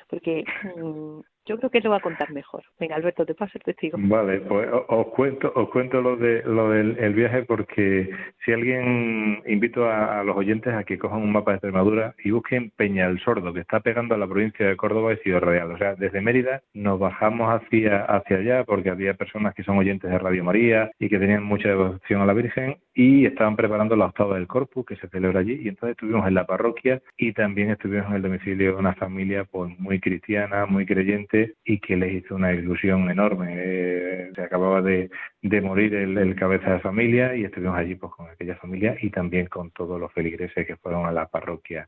porque mmm, yo creo que lo va a contar mejor. Venga, Alberto, te paso el testigo. Vale, pues os cuento, os cuento lo de lo del el viaje porque si alguien invito a, a, los oyentes a que cojan un mapa de Extremadura y busquen Peña el Sordo, que está pegando a la provincia de Córdoba y Ciudad Real. O sea, desde Mérida nos bajamos hacia hacia allá porque había personas que son oyentes de Radio María y que tenían mucha devoción a la Virgen y estaban preparando la octava del Corpus que se celebra allí y entonces estuvimos en la parroquia y también estuvimos en el domicilio de una familia pues muy cristiana, muy creyente y que les hizo una ilusión enorme. Eh, se acababa de, de morir el, cabeza de familia y estuvimos allí pues con aquella familia y también con todos los feligreses que fueron a la parroquia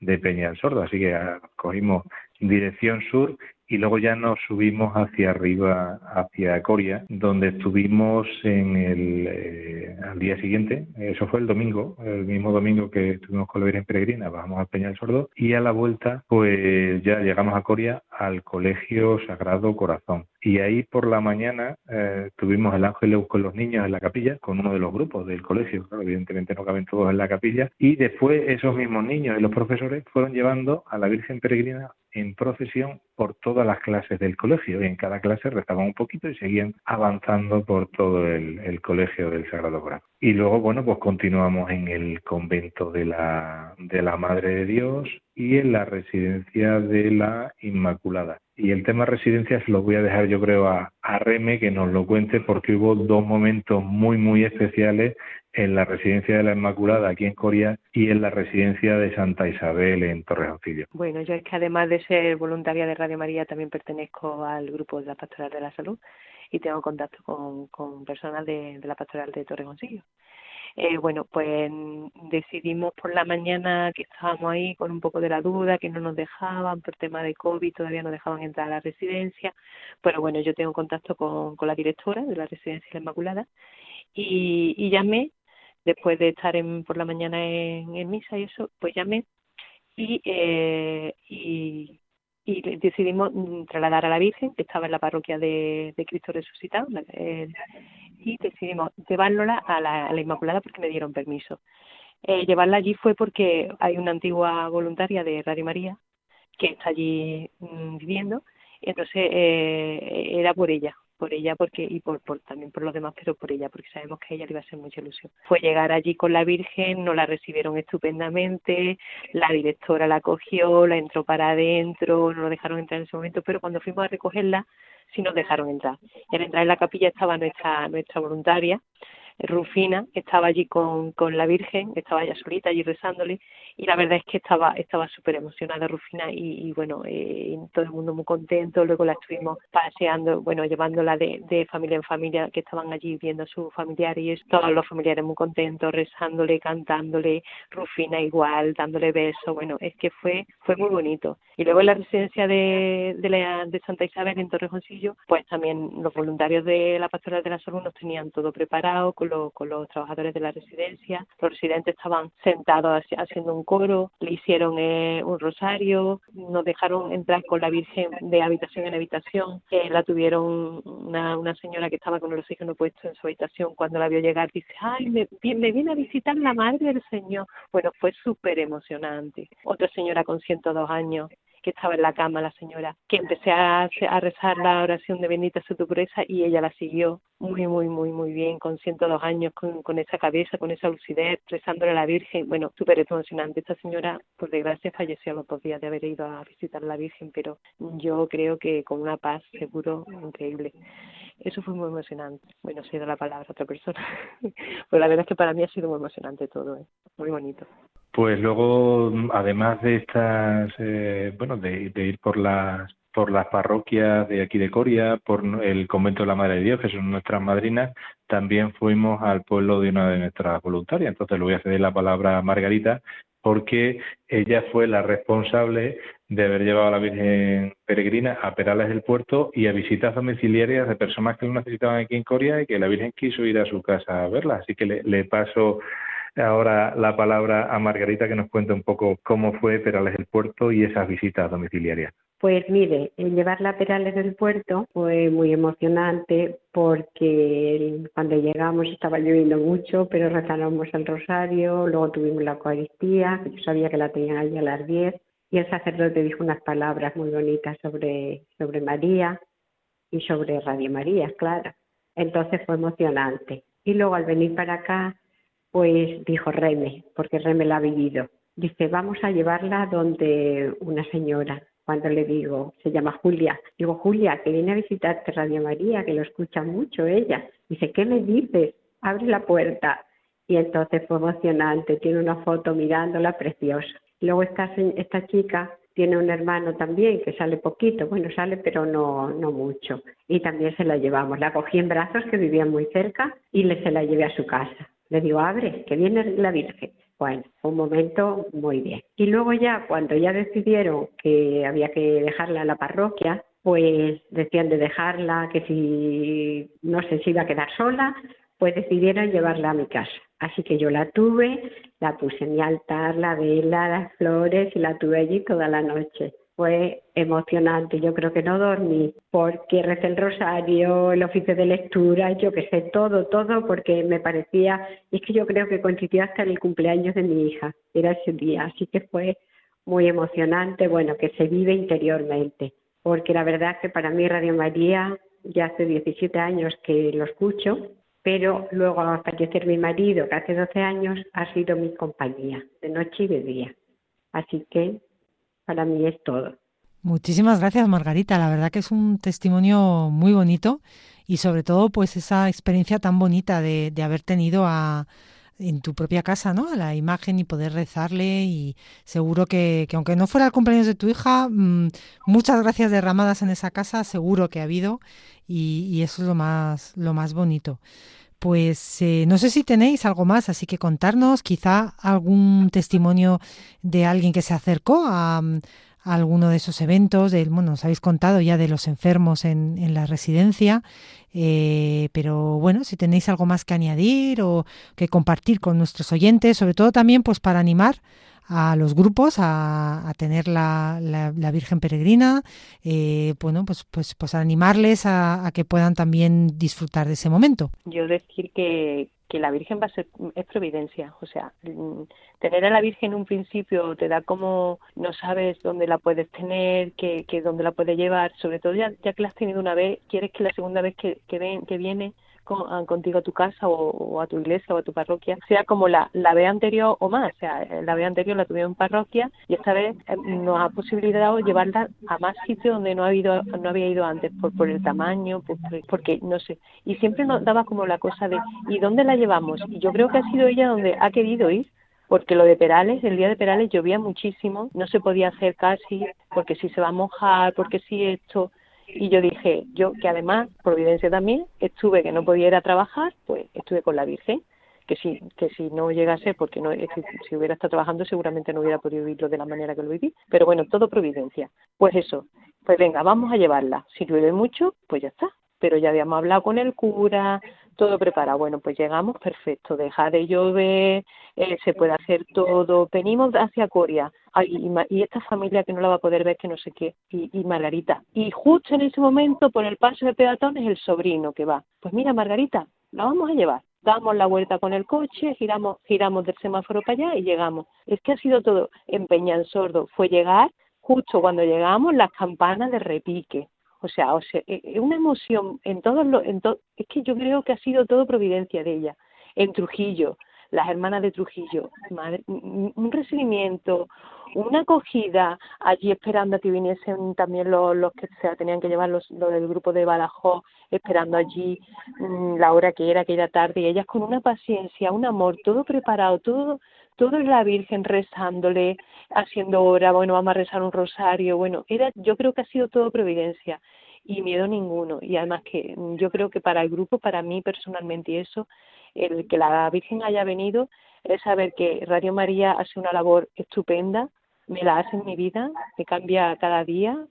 de Peña del Sordo. Así que ah, cogimos dirección sur y luego ya nos subimos hacia arriba, hacia Coria, donde estuvimos en el, eh, al día siguiente, eso fue el domingo, el mismo domingo que estuvimos con la Virgen Peregrina, bajamos al Peñal Sordo y a la vuelta pues ya llegamos a Coria al Colegio Sagrado Corazón. Y ahí por la mañana eh, tuvimos el ángel con los niños en la capilla, con uno de los grupos del colegio, evidentemente no caben todos en la capilla, y después esos mismos niños y los profesores fueron llevando a la Virgen Peregrina en procesión por todas las clases del colegio y en cada clase rezaban un poquito y seguían avanzando por todo el, colegio del Sagrado Corazón. Y luego, bueno, pues continuamos en el convento de la, de la Madre de Dios y en la residencia de la Inmaculada. Y el tema residencias lo voy a dejar yo creo a, a Reme que nos lo cuente porque hubo dos momentos muy muy especiales en la residencia de la Inmaculada aquí en Coria y en la residencia de Santa Isabel en Torrejoncillo. Bueno, yo es que además de ser voluntaria de Radio María también pertenezco al grupo de la Pastoral de la Salud y tengo contacto con, con personal de, de la Pastoral de Torrejoncillo. Eh, bueno, pues decidimos por la mañana que estábamos ahí con un poco de la duda, que no nos dejaban por tema de COVID, todavía no dejaban entrar a la residencia. Pero bueno, yo tengo contacto con, con la directora de la residencia La Inmaculada y, y llamé, después de estar en, por la mañana en, en misa y eso, pues llamé y, eh, y, y decidimos trasladar a la Virgen, que estaba en la parroquia de, Cristo Resucitado, y decidimos llevarla a la, a la Inmaculada porque me dieron permiso. Eh, llevarla allí fue porque hay una antigua voluntaria de Radio María que está allí mm, viviendo, y entonces eh, era por ella, por ella porque y por, por, también por los demás pero por ella porque sabemos que a ella le iba a hacer mucha ilusión. Fue llegar allí con la Virgen nos la recibieron estupendamente la directora la cogió la entró para adentro no lo dejaron entrar en ese momento pero cuando fuimos a recogerla sí nos dejaron entrar. Y al entrar en la capilla estaba nuestra nuestra voluntaria Rufina estaba allí con, con la Virgen, estaba ella solita allí rezándole y la verdad es que estaba estaba súper emocionada Rufina y, bueno, eh, todo el mundo muy contento, luego la estuvimos paseando, bueno, llevándola de, de familia en familia que estaban allí viendo a sus familiares, todos los familiares muy contentos, rezándole, cantándole, Rufina igual, dándole besos, bueno, es que fue fue muy bonito. Y luego en la residencia de, de, la, de Santa Isabel en Torrejoncillo, pues también los voluntarios de la Pastoral de la Salud nos tenían todo preparado con con los trabajadores de la residencia. Los residentes estaban sentados haciendo un coro, le hicieron eh, un rosario, nos dejaron entrar con la Virgen de habitación en habitación. Eh, la tuvieron una, una señora que estaba con el oxígeno puesto en su habitación. Cuando la vio llegar, dice: Ay, me, me viene a visitar la madre del Señor. Bueno, fue súper emocionante. Otra señora con 102 años que estaba en la cama la señora, que empecé a, rezar la oración de bendita sea tu pureza y ella la siguió muy, muy, muy, muy bien, con 102 años, con, esa cabeza, con esa lucidez, rezándole a la Virgen. Bueno, súper emocionante. Esta señora, por desgracia, falleció a los dos días de haber ido a visitar a la Virgen, pero yo creo que con una paz seguro increíble. Eso fue muy emocionante. Bueno, se ha la palabra a otra persona. pero la verdad es que para mí ha sido muy emocionante todo, ¿eh? muy bonito. Pues luego, además de estas, eh, bueno, de, ir por las por las parroquias de aquí de Coria, por el convento de la Madre de Dios, que son nuestras madrinas, también fuimos al pueblo de una de nuestras voluntarias. Entonces le voy a ceder la palabra a Margarita, porque ella fue la responsable de haber llevado a la Virgen Peregrina a Perales del Puerto y a visitas domiciliarias de personas que lo necesitaban aquí en Coria y que la Virgen quiso ir a su casa a verla. Así que le, le paso ahora la palabra a Margarita que nos cuente un poco cómo fue Perales del Puerto y esas visitas domiciliarias. Pues mire, el llevarla a Perales del Puerto fue muy emocionante porque cuando llegamos estaba lloviendo mucho, pero rezamos el rosario, luego tuvimos la Eucaristía, yo sabía que la tenían allí a las 10, y el sacerdote dijo unas palabras muy bonitas sobre, sobre María y sobre Radio María, claro. Entonces fue emocionante. Y luego al venir para acá pues dijo Reme, porque Reme la ha vivido. Dice, vamos a llevarla donde una señora. Cuando le digo, se llama Julia, digo, Julia, que viene a visitarte Radio María, que lo escucha mucho ella. Dice, ¿qué me dices? Abre la puerta. Y entonces fue emocionante, tiene una foto mirándola preciosa. Luego esta, esta chica tiene un hermano también que sale poquito, bueno, sale pero no, no mucho. Y también se la llevamos. La cogí en brazos que vivía muy cerca y le se la llevé a su casa. Le digo, abre, que viene la Virgen. Bueno, un momento muy bien. Y luego ya, cuando ya decidieron que había que dejarla a la parroquia, pues decían de dejarla, que si no sé si iba a quedar sola, pues decidieron llevarla a mi casa. Así que yo la tuve, la puse en mi altar, la vela, las flores y la tuve allí toda la noche. Fue emocionante, yo creo que no dormí porque recé el rosario, el oficio de lectura, yo que sé, todo, todo, porque me parecía, y es que yo creo que coincidió hasta el cumpleaños de mi hija, era ese día, así que fue muy emocionante, bueno, que se vive interiormente porque la verdad es que para mí Radio María ya hace 17 años que lo escucho, pero luego a fallecer mi marido, que hace 12 años, ha sido mi compañía, de noche y de día. Así que para mí es todo. Muchísimas gracias, Margarita. La verdad que es un testimonio muy bonito y sobre todo pues esa experiencia tan bonita de, de haber tenido a, en tu propia casa, ¿no? A la imagen y poder rezarle y seguro que, aunque no fuera el cumpleaños de tu hija, mm, muchas gracias derramadas en esa casa, seguro que ha habido y, eso es lo más, lo más bonito. Pues eh, no sé si tenéis algo más, así que contarnos, quizá algún testimonio de alguien que se acercó a, alguno de esos eventos, del, bueno, nos habéis contado ya de los enfermos en, en la residencia, eh, pero bueno, si tenéis algo más que añadir o que compartir con nuestros oyentes, sobre todo también pues para animar a los grupos a, tener la, la, Virgen Peregrina, eh, bueno, pues, pues, pues animarles a, a, que puedan también disfrutar de ese momento. Yo decir que, que la Virgen va a ser, es providencia, o sea, tener a la Virgen en un principio te da como, no sabes dónde la puedes tener, que, que dónde la puedes llevar, sobre todo ya, ya que la has tenido una vez, quieres que la segunda vez que, que, ven, que viene contigo a tu casa o, a tu iglesia o a tu parroquia sea como la, la vez anterior o más. O sea, la vez anterior la tuvimos en parroquia y esta vez eh, nos ha posibilitado llevarla a más sitios donde no, ha habido, no había ido antes por, por el tamaño, porque no sé. Y siempre nos daba como la cosa de ¿y dónde la llevamos? Y yo creo que ha sido ella donde ha querido ir porque lo de Perales, el día de Perales llovía muchísimo, no se podía hacer casi, porque si se va a mojar, porque si esto, y yo dije, yo que además, Providencia también, estuve que no podía ir a trabajar, pues estuve con la Virgen, que si, que si no llegase, porque no, si, hubiera estado trabajando seguramente no hubiera podido vivirlo de la manera que lo viví, pero bueno, todo Providencia. Pues eso, pues venga, vamos a llevarla. Si llueve mucho, pues ya está. Pero ya habíamos hablado con el cura, todo preparado. Bueno, pues llegamos, perfecto, deja de llover, eh, se puede hacer todo. Venimos hacia Coria, y, esta familia que no la va a poder ver, que no sé qué, y, y Margarita. Y justo en ese momento, por el paso de peatones, el sobrino que va. Pues mira, Margarita, la vamos a llevar. Damos la vuelta con el coche, giramos, giramos del semáforo para allá y llegamos. Es que ha sido todo empeñan sordo. Fue llegar, justo cuando llegamos, las campanas de repique o sea, o sea, e, e, una emoción en todos los, en es que yo creo que ha sido todo providencia de ella. En Trujillo, las hermanas de Trujillo, un recibimiento, una acogida allí esperando a que viniesen también los, los que se tenían que llevar los, los del grupo de Badajoz, esperando allí mm, la hora que era aquella tarde y ellas con una paciencia, un amor, todo preparado, todo todo es la Virgen rezándole, haciendo hora, bueno, vamos a rezar un rosario, bueno, era, yo creo que ha sido todo providencia y miedo ninguno. Y además que yo creo que para el grupo, para mí personalmente y eso, el que la Virgen haya venido es saber que Radio María hace una labor estupenda, me la hace en mi vida, me cambia cada día,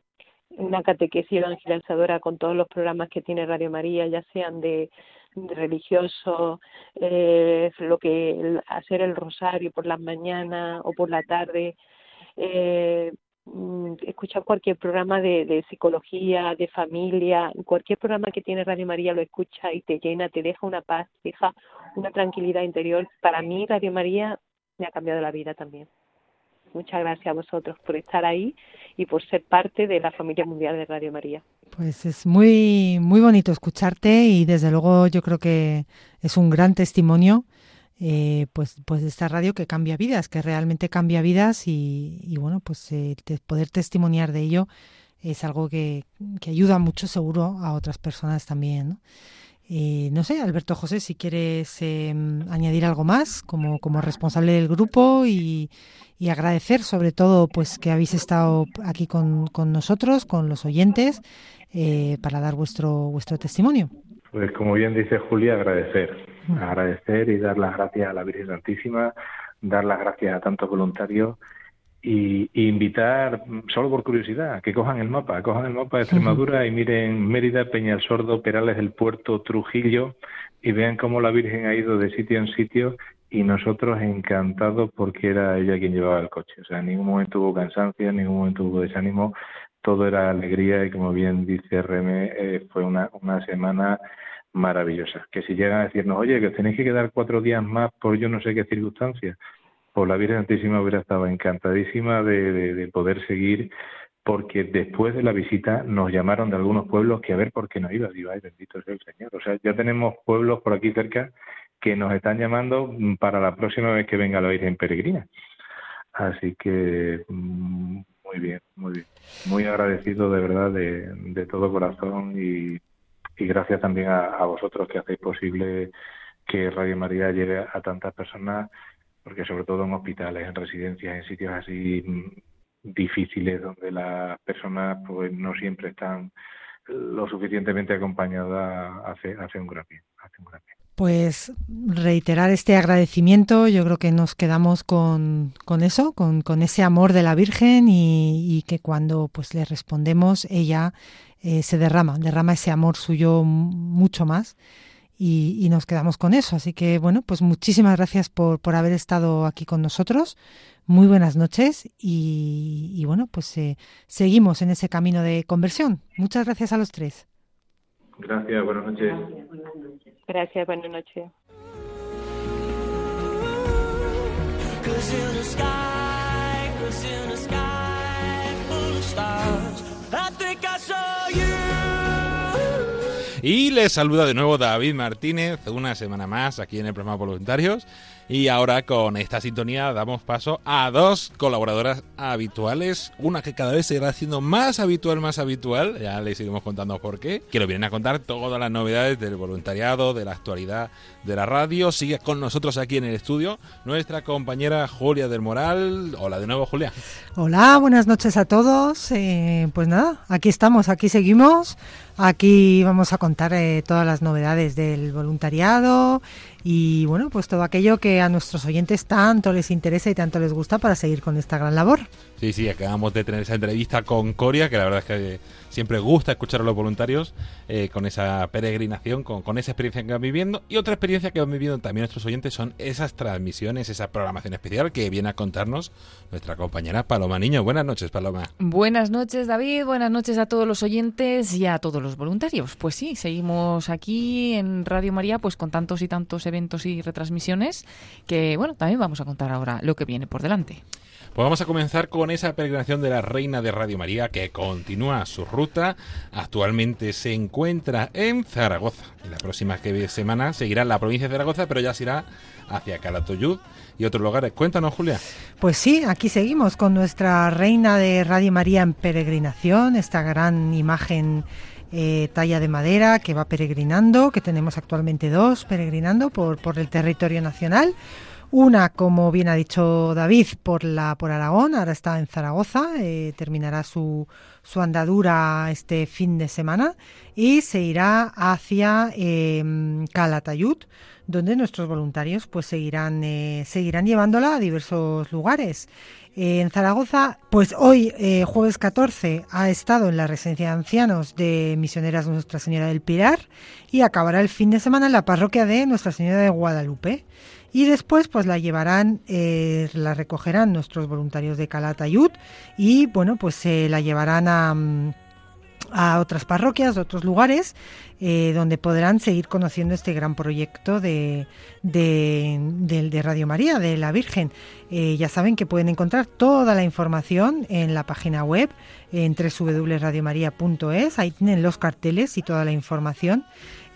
una catequesis evangelizadora con todos los programas que tiene Radio María, ya sean de religioso, eh, lo que hacer el rosario por las mañanas o por la tarde, eh, escuchar cualquier programa de, de, psicología, de familia, cualquier programa que tiene Radio María lo escucha y te llena, te deja una paz, te deja una tranquilidad interior. Para mí Radio María me ha cambiado la vida también. Muchas gracias a vosotros por estar ahí y por ser parte de la familia mundial de Radio María. Pues es muy, muy bonito escucharte y desde luego yo creo que es un gran testimonio eh, pues, pues esta radio que cambia vidas, que realmente cambia vidas y, bueno, pues eh, poder testimoniar de ello es algo que, que, ayuda mucho seguro a otras personas también. ¿no? Eh, no sé, Alberto José, si quieres em, añadir algo más como, como responsable del grupo y, agradecer sobre todo pues que habéis estado aquí con, con nosotros, con los oyentes, eh, para dar vuestro, vuestro testimonio. Pues como bien dice Julia, agradecer, mm. agradecer y dar las gracias a la Virgen Santísima, dar las gracias a tantos voluntarios y, invitar, solo por curiosidad, que cojan el mapa, cojan el mapa de Extremadura y miren Mérida, Peñal Sordo, Perales del Puerto, Trujillo y vean cómo la Virgen ha ido de sitio en sitio y nosotros encantados porque era ella quien llevaba el coche. O sea, en ningún momento hubo cansancio, en ningún momento hubo desánimo, todo era alegría y como bien dice Reme, eh, fue una, una semana maravillosa. Que si llegan a decirnos, oye, que os tenéis que quedar cuatro días más por yo no sé qué circunstancias, pues la Virgen Santísima hubiera estado encantadísima de, de, poder seguir porque después de la visita nos llamaron de algunos pueblos que a ver por qué no iba. Digo, ay, bendito sea el Señor. O sea, ya tenemos pueblos por aquí cerca que nos están llamando para la próxima vez que venga la Virgen Peregrina. Así que mm, muy bien, muy bien. Muy agradecido de verdad de, todo corazón y, gracias también a, vosotros que hacéis posible que Radio María llegue a tantas personas, porque sobre todo en hospitales, en residencias, en sitios así difíciles donde las personas pues no siempre están lo suficientemente acompañadas hace, hace un gran hace un gran bien pues reiterar este agradecimiento, yo creo que nos quedamos con, con eso, con, con, ese amor de la Virgen y, que cuando pues le respondemos ella eh, se derrama, derrama ese amor suyo mucho más y, y, nos quedamos con eso. Así que bueno, pues muchísimas gracias por, por haber estado aquí con nosotros. Muy buenas noches y, y bueno, pues eh, seguimos en ese camino de conversión. Muchas gracias a los tres. Gracias, buenas noches. Gracias, buenas noches. Y les saluda de nuevo David Martínez, una semana más aquí en el programa Voluntarios. Y ahora con esta sintonía damos paso a dos colaboradoras habituales, una que cada vez se irá haciendo más habitual, más habitual, ya les iremos contando por qué, que nos vienen a contar todas las novedades del voluntariado, de la actualidad de la radio. Sigue con nosotros aquí en el estudio nuestra compañera Julia del Moral. Hola de nuevo, Julia. Hola, buenas noches a todos. Eh, pues nada, aquí estamos, aquí seguimos. Aquí vamos a contar eh, todas las novedades del voluntariado y bueno, pues todo aquello que a nuestros oyentes tanto les interesa y tanto les gusta para seguir con esta gran labor. Sí, sí, acabamos de tener esa entrevista con Coria, que la verdad es que siempre gusta escuchar a los voluntarios eh, con esa peregrinación, con, con, esa experiencia que van viviendo. Y otra experiencia que van viviendo también nuestros oyentes son esas transmisiones, esa programación especial que viene a contarnos nuestra compañera Paloma Niño. Buenas noches, Paloma. Buenas noches, David. Buenas noches a todos los oyentes y a todos los voluntarios. Pues sí, seguimos aquí en Radio María pues con tantos y tantos eventos y retransmisiones que, bueno, también vamos a contar ahora lo que viene por delante. Pues vamos a comenzar con esa peregrinación de la Reina de Radio María que continúa su ruta. Actualmente se encuentra en Zaragoza. En la próxima semana seguirá en la provincia de Zaragoza, pero ya se irá hacia Calatayud y otros lugares. Cuéntanos, Julia. Pues sí, aquí seguimos con nuestra Reina de Radio María en peregrinación, esta gran imagen eh, talla de madera que va peregrinando, que tenemos actualmente dos peregrinando por, por el territorio nacional. Una, como bien ha dicho David, por la por Aragón, ahora está en Zaragoza, eh, terminará su, su andadura este fin de semana y se irá hacia eh, Calatayud, donde nuestros voluntarios pues seguirán eh, seguirán llevándola a diversos lugares. en Zaragoza, pues hoy, eh, jueves 14, ha estado en la residencia de ancianos de Misioneras Nuestra Señora del Pilar y acabará el fin de semana en la parroquia de Nuestra Señora de Guadalupe y después pues la llevarán, eh, la recogerán nuestros voluntarios de Calatayud y bueno pues se la llevarán a, a otras parroquias, a otros lugares eh, donde podrán seguir conociendo este gran proyecto de, de Radio María, de la Virgen. Eh, ya saben que pueden encontrar toda la información en la página web en www.radiomaria.es, ahí tienen los carteles y toda la información.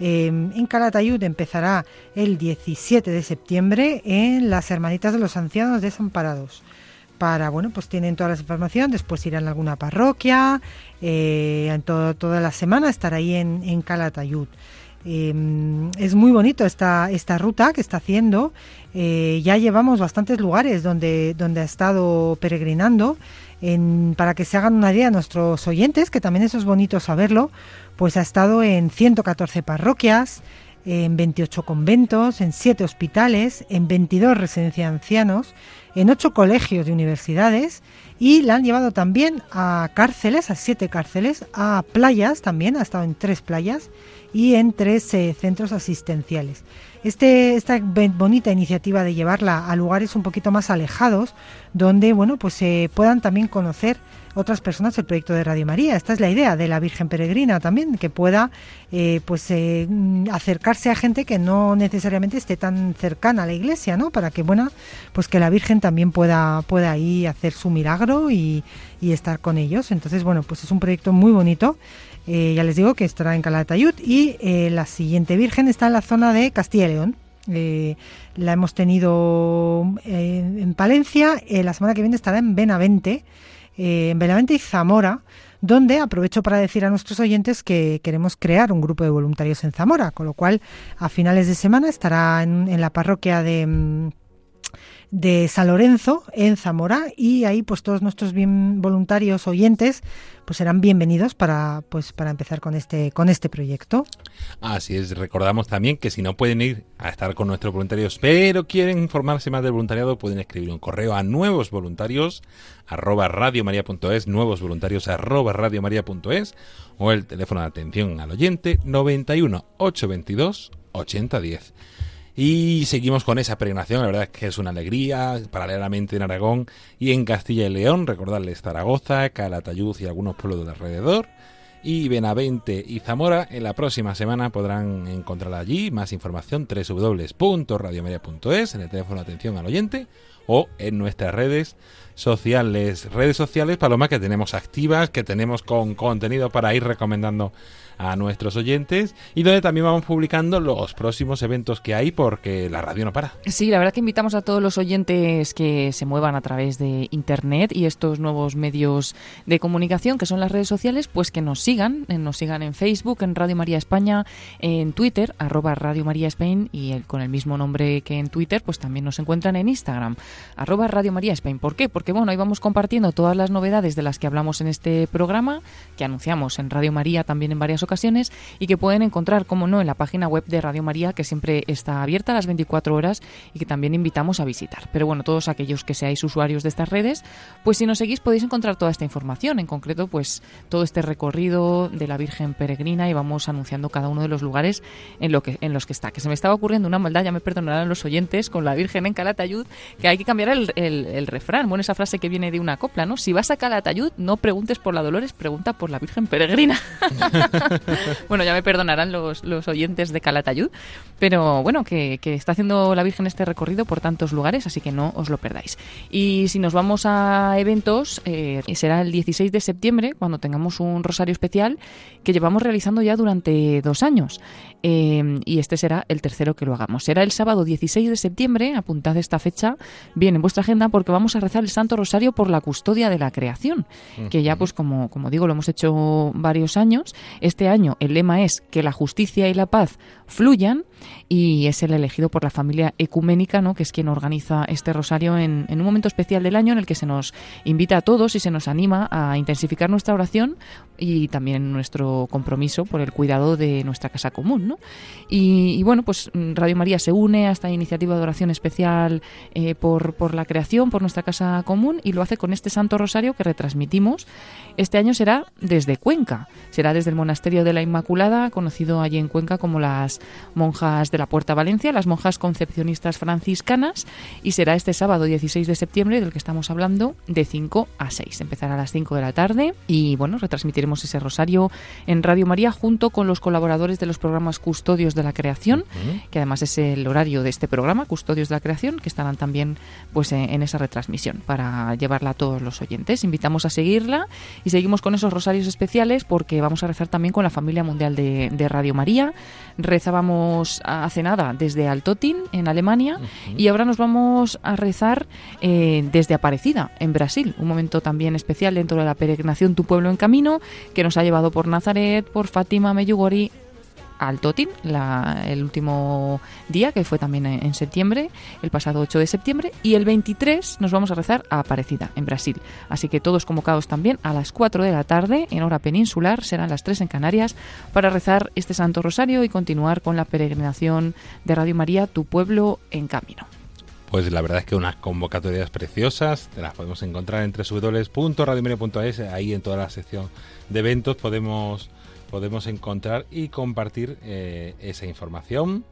Eh, en Calatayud empezará el 17 de septiembre en las Hermanitas de los Ancianos Desamparados. Para, bueno, pues tienen toda la información, después irán a alguna parroquia, eh, en toda la semana estar ahí en, Calatayud. Eh, es muy bonito esta, esta ruta que está haciendo. Eh, ya llevamos bastantes lugares donde, donde ha estado peregrinando. Para que se hagan una idea nuestros oyentes, que también eso es bonito saberlo, pues ha estado en 114 parroquias, en 28 conventos, en 7 hospitales, en 22 residencias de ancianos, en 8 colegios y universidades y la han llevado también a cárceles, a 7 cárceles, a playas también, ha estado en 3 playas y en 3 eh, centros asistenciales. Este, esta bonita iniciativa de llevarla a lugares un poquito más alejados, donde bueno, pues se puedan también conocer otras personas el proyecto de Radio María. Esta es la idea de la Virgen Peregrina también, que pueda eh, pues eh, acercarse a gente que no necesariamente esté tan cercana a la iglesia, ¿no? Para que bueno, pues que la Virgen también pueda pueda ahí hacer su milagro y, estar con ellos. Entonces bueno, pues es un proyecto muy bonito. Eh, ya les digo que estará en Calatayud y la siguiente Virgen está en la zona de Castilla y León. la hemos tenido en Palencia, la semana que viene estará en Benavente eh, en Benavente y Zamora, donde aprovecho para decir a nuestros oyentes que queremos crear un grupo de voluntarios en Zamora, con lo cual a finales de semana estará en, la parroquia de mm, de San Lorenzo en Zamora y ahí pues todos nuestros bien voluntarios oyentes pues serán bienvenidos para pues para empezar con este con este proyecto. Así es, recordamos también que si no pueden ir a estar con nuestros voluntarios, pero quieren informarse más del voluntariado, pueden escribir un correo a nuevos voluntarios arroba radiomaria.es, nuevos voluntarios arroba radiomaria.es o el teléfono de atención al oyente 91 822 8010. Y seguimos con esa peregrinación, la verdad es que es una alegría, paralelamente en Aragón y en Castilla y León, recordarles Zaragoza, Calatayud y algunos pueblos de alrededor. Y Benavente y Zamora en la próxima semana podrán encontrar allí más información www.radiomedia.es en el teléfono atención al oyente o en nuestras redes sociales. Redes sociales, Paloma, que tenemos activas, que tenemos con contenido para ir recomendando a nuestros oyentes y donde también vamos publicando los próximos eventos que hay porque la radio no para. Sí, la verdad que invitamos a todos los oyentes que se muevan a través de Internet y estos nuevos medios de comunicación que son las redes sociales, pues que nos sigan, eh, nos sigan en Facebook, en Radio María España, en Twitter, arroba Radio María Spain y con el mismo nombre que en Twitter, pues también nos encuentran en Instagram, arroba Radio María Spain. ¿Por qué? Porque bueno, ahí vamos compartiendo todas las novedades de las que hablamos en este programa, que anunciamos en Radio María también en varias ocasiones y que pueden encontrar, como no, en la página web de Radio María, que siempre está abierta a las 24 horas y que también invitamos a visitar. Pero bueno, todos aquellos que seáis usuarios de estas redes, pues si nos seguís podéis encontrar toda esta información, en concreto, pues todo este recorrido de la Virgen Peregrina y vamos anunciando cada uno de los lugares en, lo que, en los que está. Que se me estaba ocurriendo una maldad, ya me perdonarán los oyentes, con la Virgen en Calatayud, que hay que cambiar el, el refrán. Bueno, esa frase que viene de una copla, ¿no? Si vas a Calatayud, no preguntes por la Dolores, pregunta por la Virgen Peregrina. bueno, ya me perdonarán los, los oyentes de Calatayud, pero bueno, que, está haciendo la Virgen este recorrido por tantos lugares, así que no os lo perdáis. Y si nos vamos a eventos, eh, será el 16 de septiembre, cuando tengamos un rosario especial que llevamos realizando ya durante dos años. Eh, y este será el tercero que lo hagamos. Será el sábado 16 de septiembre, apuntad esta fecha bien en vuestra agenda, porque vamos a rezar el Santo Rosario por la custodia de la creación, que ya pues como, como digo, lo hemos hecho varios años. Este año el lema es que la justicia y la paz fluyan y es el elegido por la familia ecuménica, ¿no? que es quien organiza este rosario en, un momento especial del año en el que se nos invita a todos y se nos anima a intensificar nuestra oración y también nuestro compromiso por el cuidado de nuestra casa común. ¿no? Y, bueno, pues Radio María se une a esta iniciativa de oración especial eh, por, por la creación, por nuestra casa común y lo hace con este Santo Rosario que retransmitimos. Este año será desde Cuenca, será desde el Monasterio de la Inmaculada, conocido allí en Cuenca como las monjas de la Puerta Valencia, las monjas concepcionistas franciscanas, y será este sábado 16 de septiembre, del que estamos hablando, de 5 a 6. Empezará a las 5 de la tarde y bueno, retransmitiremos ese rosario en Radio María junto con los colaboradores de los programas Custodios de la Creación, que además es el horario de este programa, Custodios de la Creación, que estarán también pues en esa retransmisión para llevarla a todos los oyentes. Invitamos a seguirla y seguimos con esos rosarios especiales porque vamos a rezar también con la familia mundial de, de Radio María. Rezábamos hace nada desde Altotin, en Alemania, y ahora nos vamos a rezar eh, desde Aparecida, en Brasil. Un momento también especial dentro de la peregrinación Tu Pueblo en Camino, que nos ha llevado por Nazaret, por Fátima, Meyugori, al Totin el último día, que fue también en septiembre, el pasado 8 de septiembre, y el 23 nos vamos a rezar a Aparecida, en Brasil. Así que todos convocados también a las 4 de la tarde, en hora peninsular, serán las 3 en Canarias, para rezar este Santo Rosario y continuar con la peregrinación de Radio María, Tu Pueblo en Camino. Pues la verdad es que unas convocatorias preciosas, te las podemos encontrar en www.radiomaria.es, ahí en toda la sección de eventos podemos, podemos encontrar y compartir eh, esa información.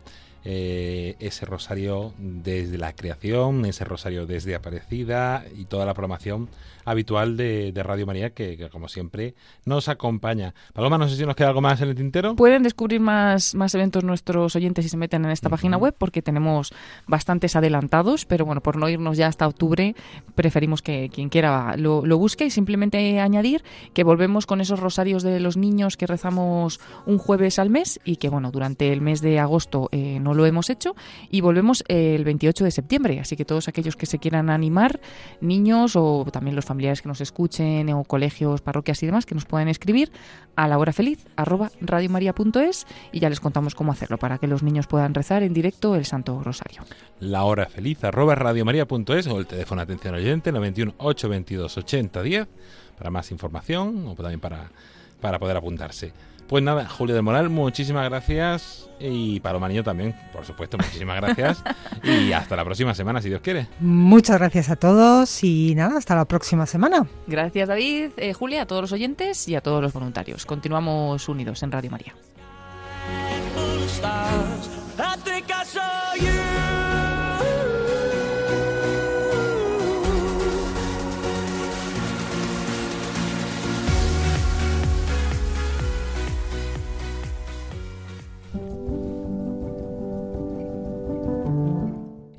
Eh, ese rosario desde la creación, ese rosario desde Aparecida y toda la programación habitual de, Radio María que, como siempre, nos acompaña. Paloma, no sé si nos queda algo más en el tintero. Pueden descubrir más, más eventos nuestros oyentes si se meten en esta página web porque tenemos bastantes adelantados, pero bueno, por no irnos ya hasta octubre, preferimos que quien quiera lo, busque y simplemente añadir que volvemos con esos rosarios de los niños que rezamos un jueves al mes y que bueno, durante el mes de agosto eh, no lo hemos hecho y volvemos el 28 de septiembre, así que todos aquellos que se quieran animar, niños o también los familiares que nos escuchen o colegios, parroquias y demás que nos puedan escribir a la hora feliz arroba radiomaria.es y ya les contamos cómo hacerlo para que los niños puedan rezar en directo el Santo Rosario. La hora feliz arroba radiomaria.es o el teléfono atención oyente 91 822 80 10 para más información o también para, para poder apuntarse. Pues nada, Julio de Moral, muchísimas gracias. Y Paloma Niño también, por supuesto, muchísimas gracias. y hasta la próxima semana, si Dios quiere. Muchas gracias a todos y nada, hasta la próxima semana. Gracias, David, eh, Julia, a todos los oyentes y a todos los voluntarios. Continuamos unidos en Radio María.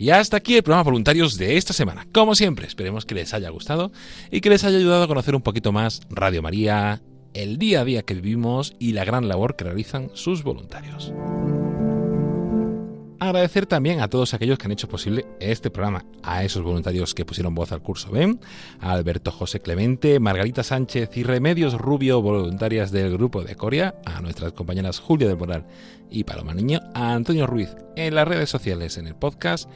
Y hasta aquí el programa Voluntarios de esta semana. Como siempre, esperemos que les haya gustado y que les haya ayudado a conocer un poquito más Radio María, el día a día que vivimos y la gran labor que realizan sus voluntarios. Agradecer también a todos aquellos que han hecho posible este programa, a esos voluntarios que pusieron voz al curso BEM, a Alberto José Clemente, Margarita Sánchez y Remedios Rubio, voluntarias del grupo de Coria, a nuestras compañeras Julia del Moral y Paloma Niño, a Antonio Ruiz en las redes sociales, en el podcast,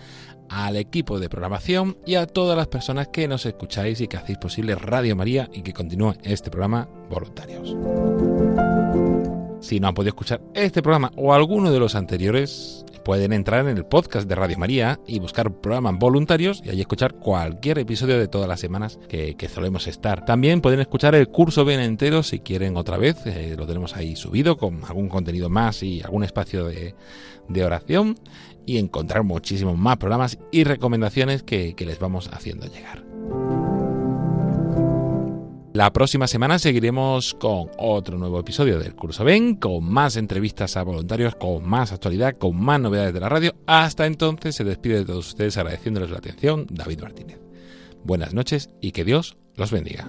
al equipo de programación y a todas las personas que nos escucháis y que hacéis posible Radio María y que continúe este programa voluntarios. Si no han podido escuchar este programa o alguno de los anteriores, pueden entrar en el podcast de Radio María y buscar programas voluntarios y allí escuchar cualquier episodio de todas las semanas que, solemos estar. También pueden escuchar el curso bien entero si quieren otra vez, eh, lo tenemos ahí subido con algún contenido más y algún espacio de, oración y encontrar muchísimos más programas y recomendaciones que les vamos haciendo llegar. La próxima semana seguiremos con otro nuevo episodio del Curso Ben, con más entrevistas a voluntarios, con más actualidad, con más novedades de la radio. Hasta entonces se despide de todos ustedes agradeciéndoles la atención David Martínez. Buenas noches y que Dios los bendiga.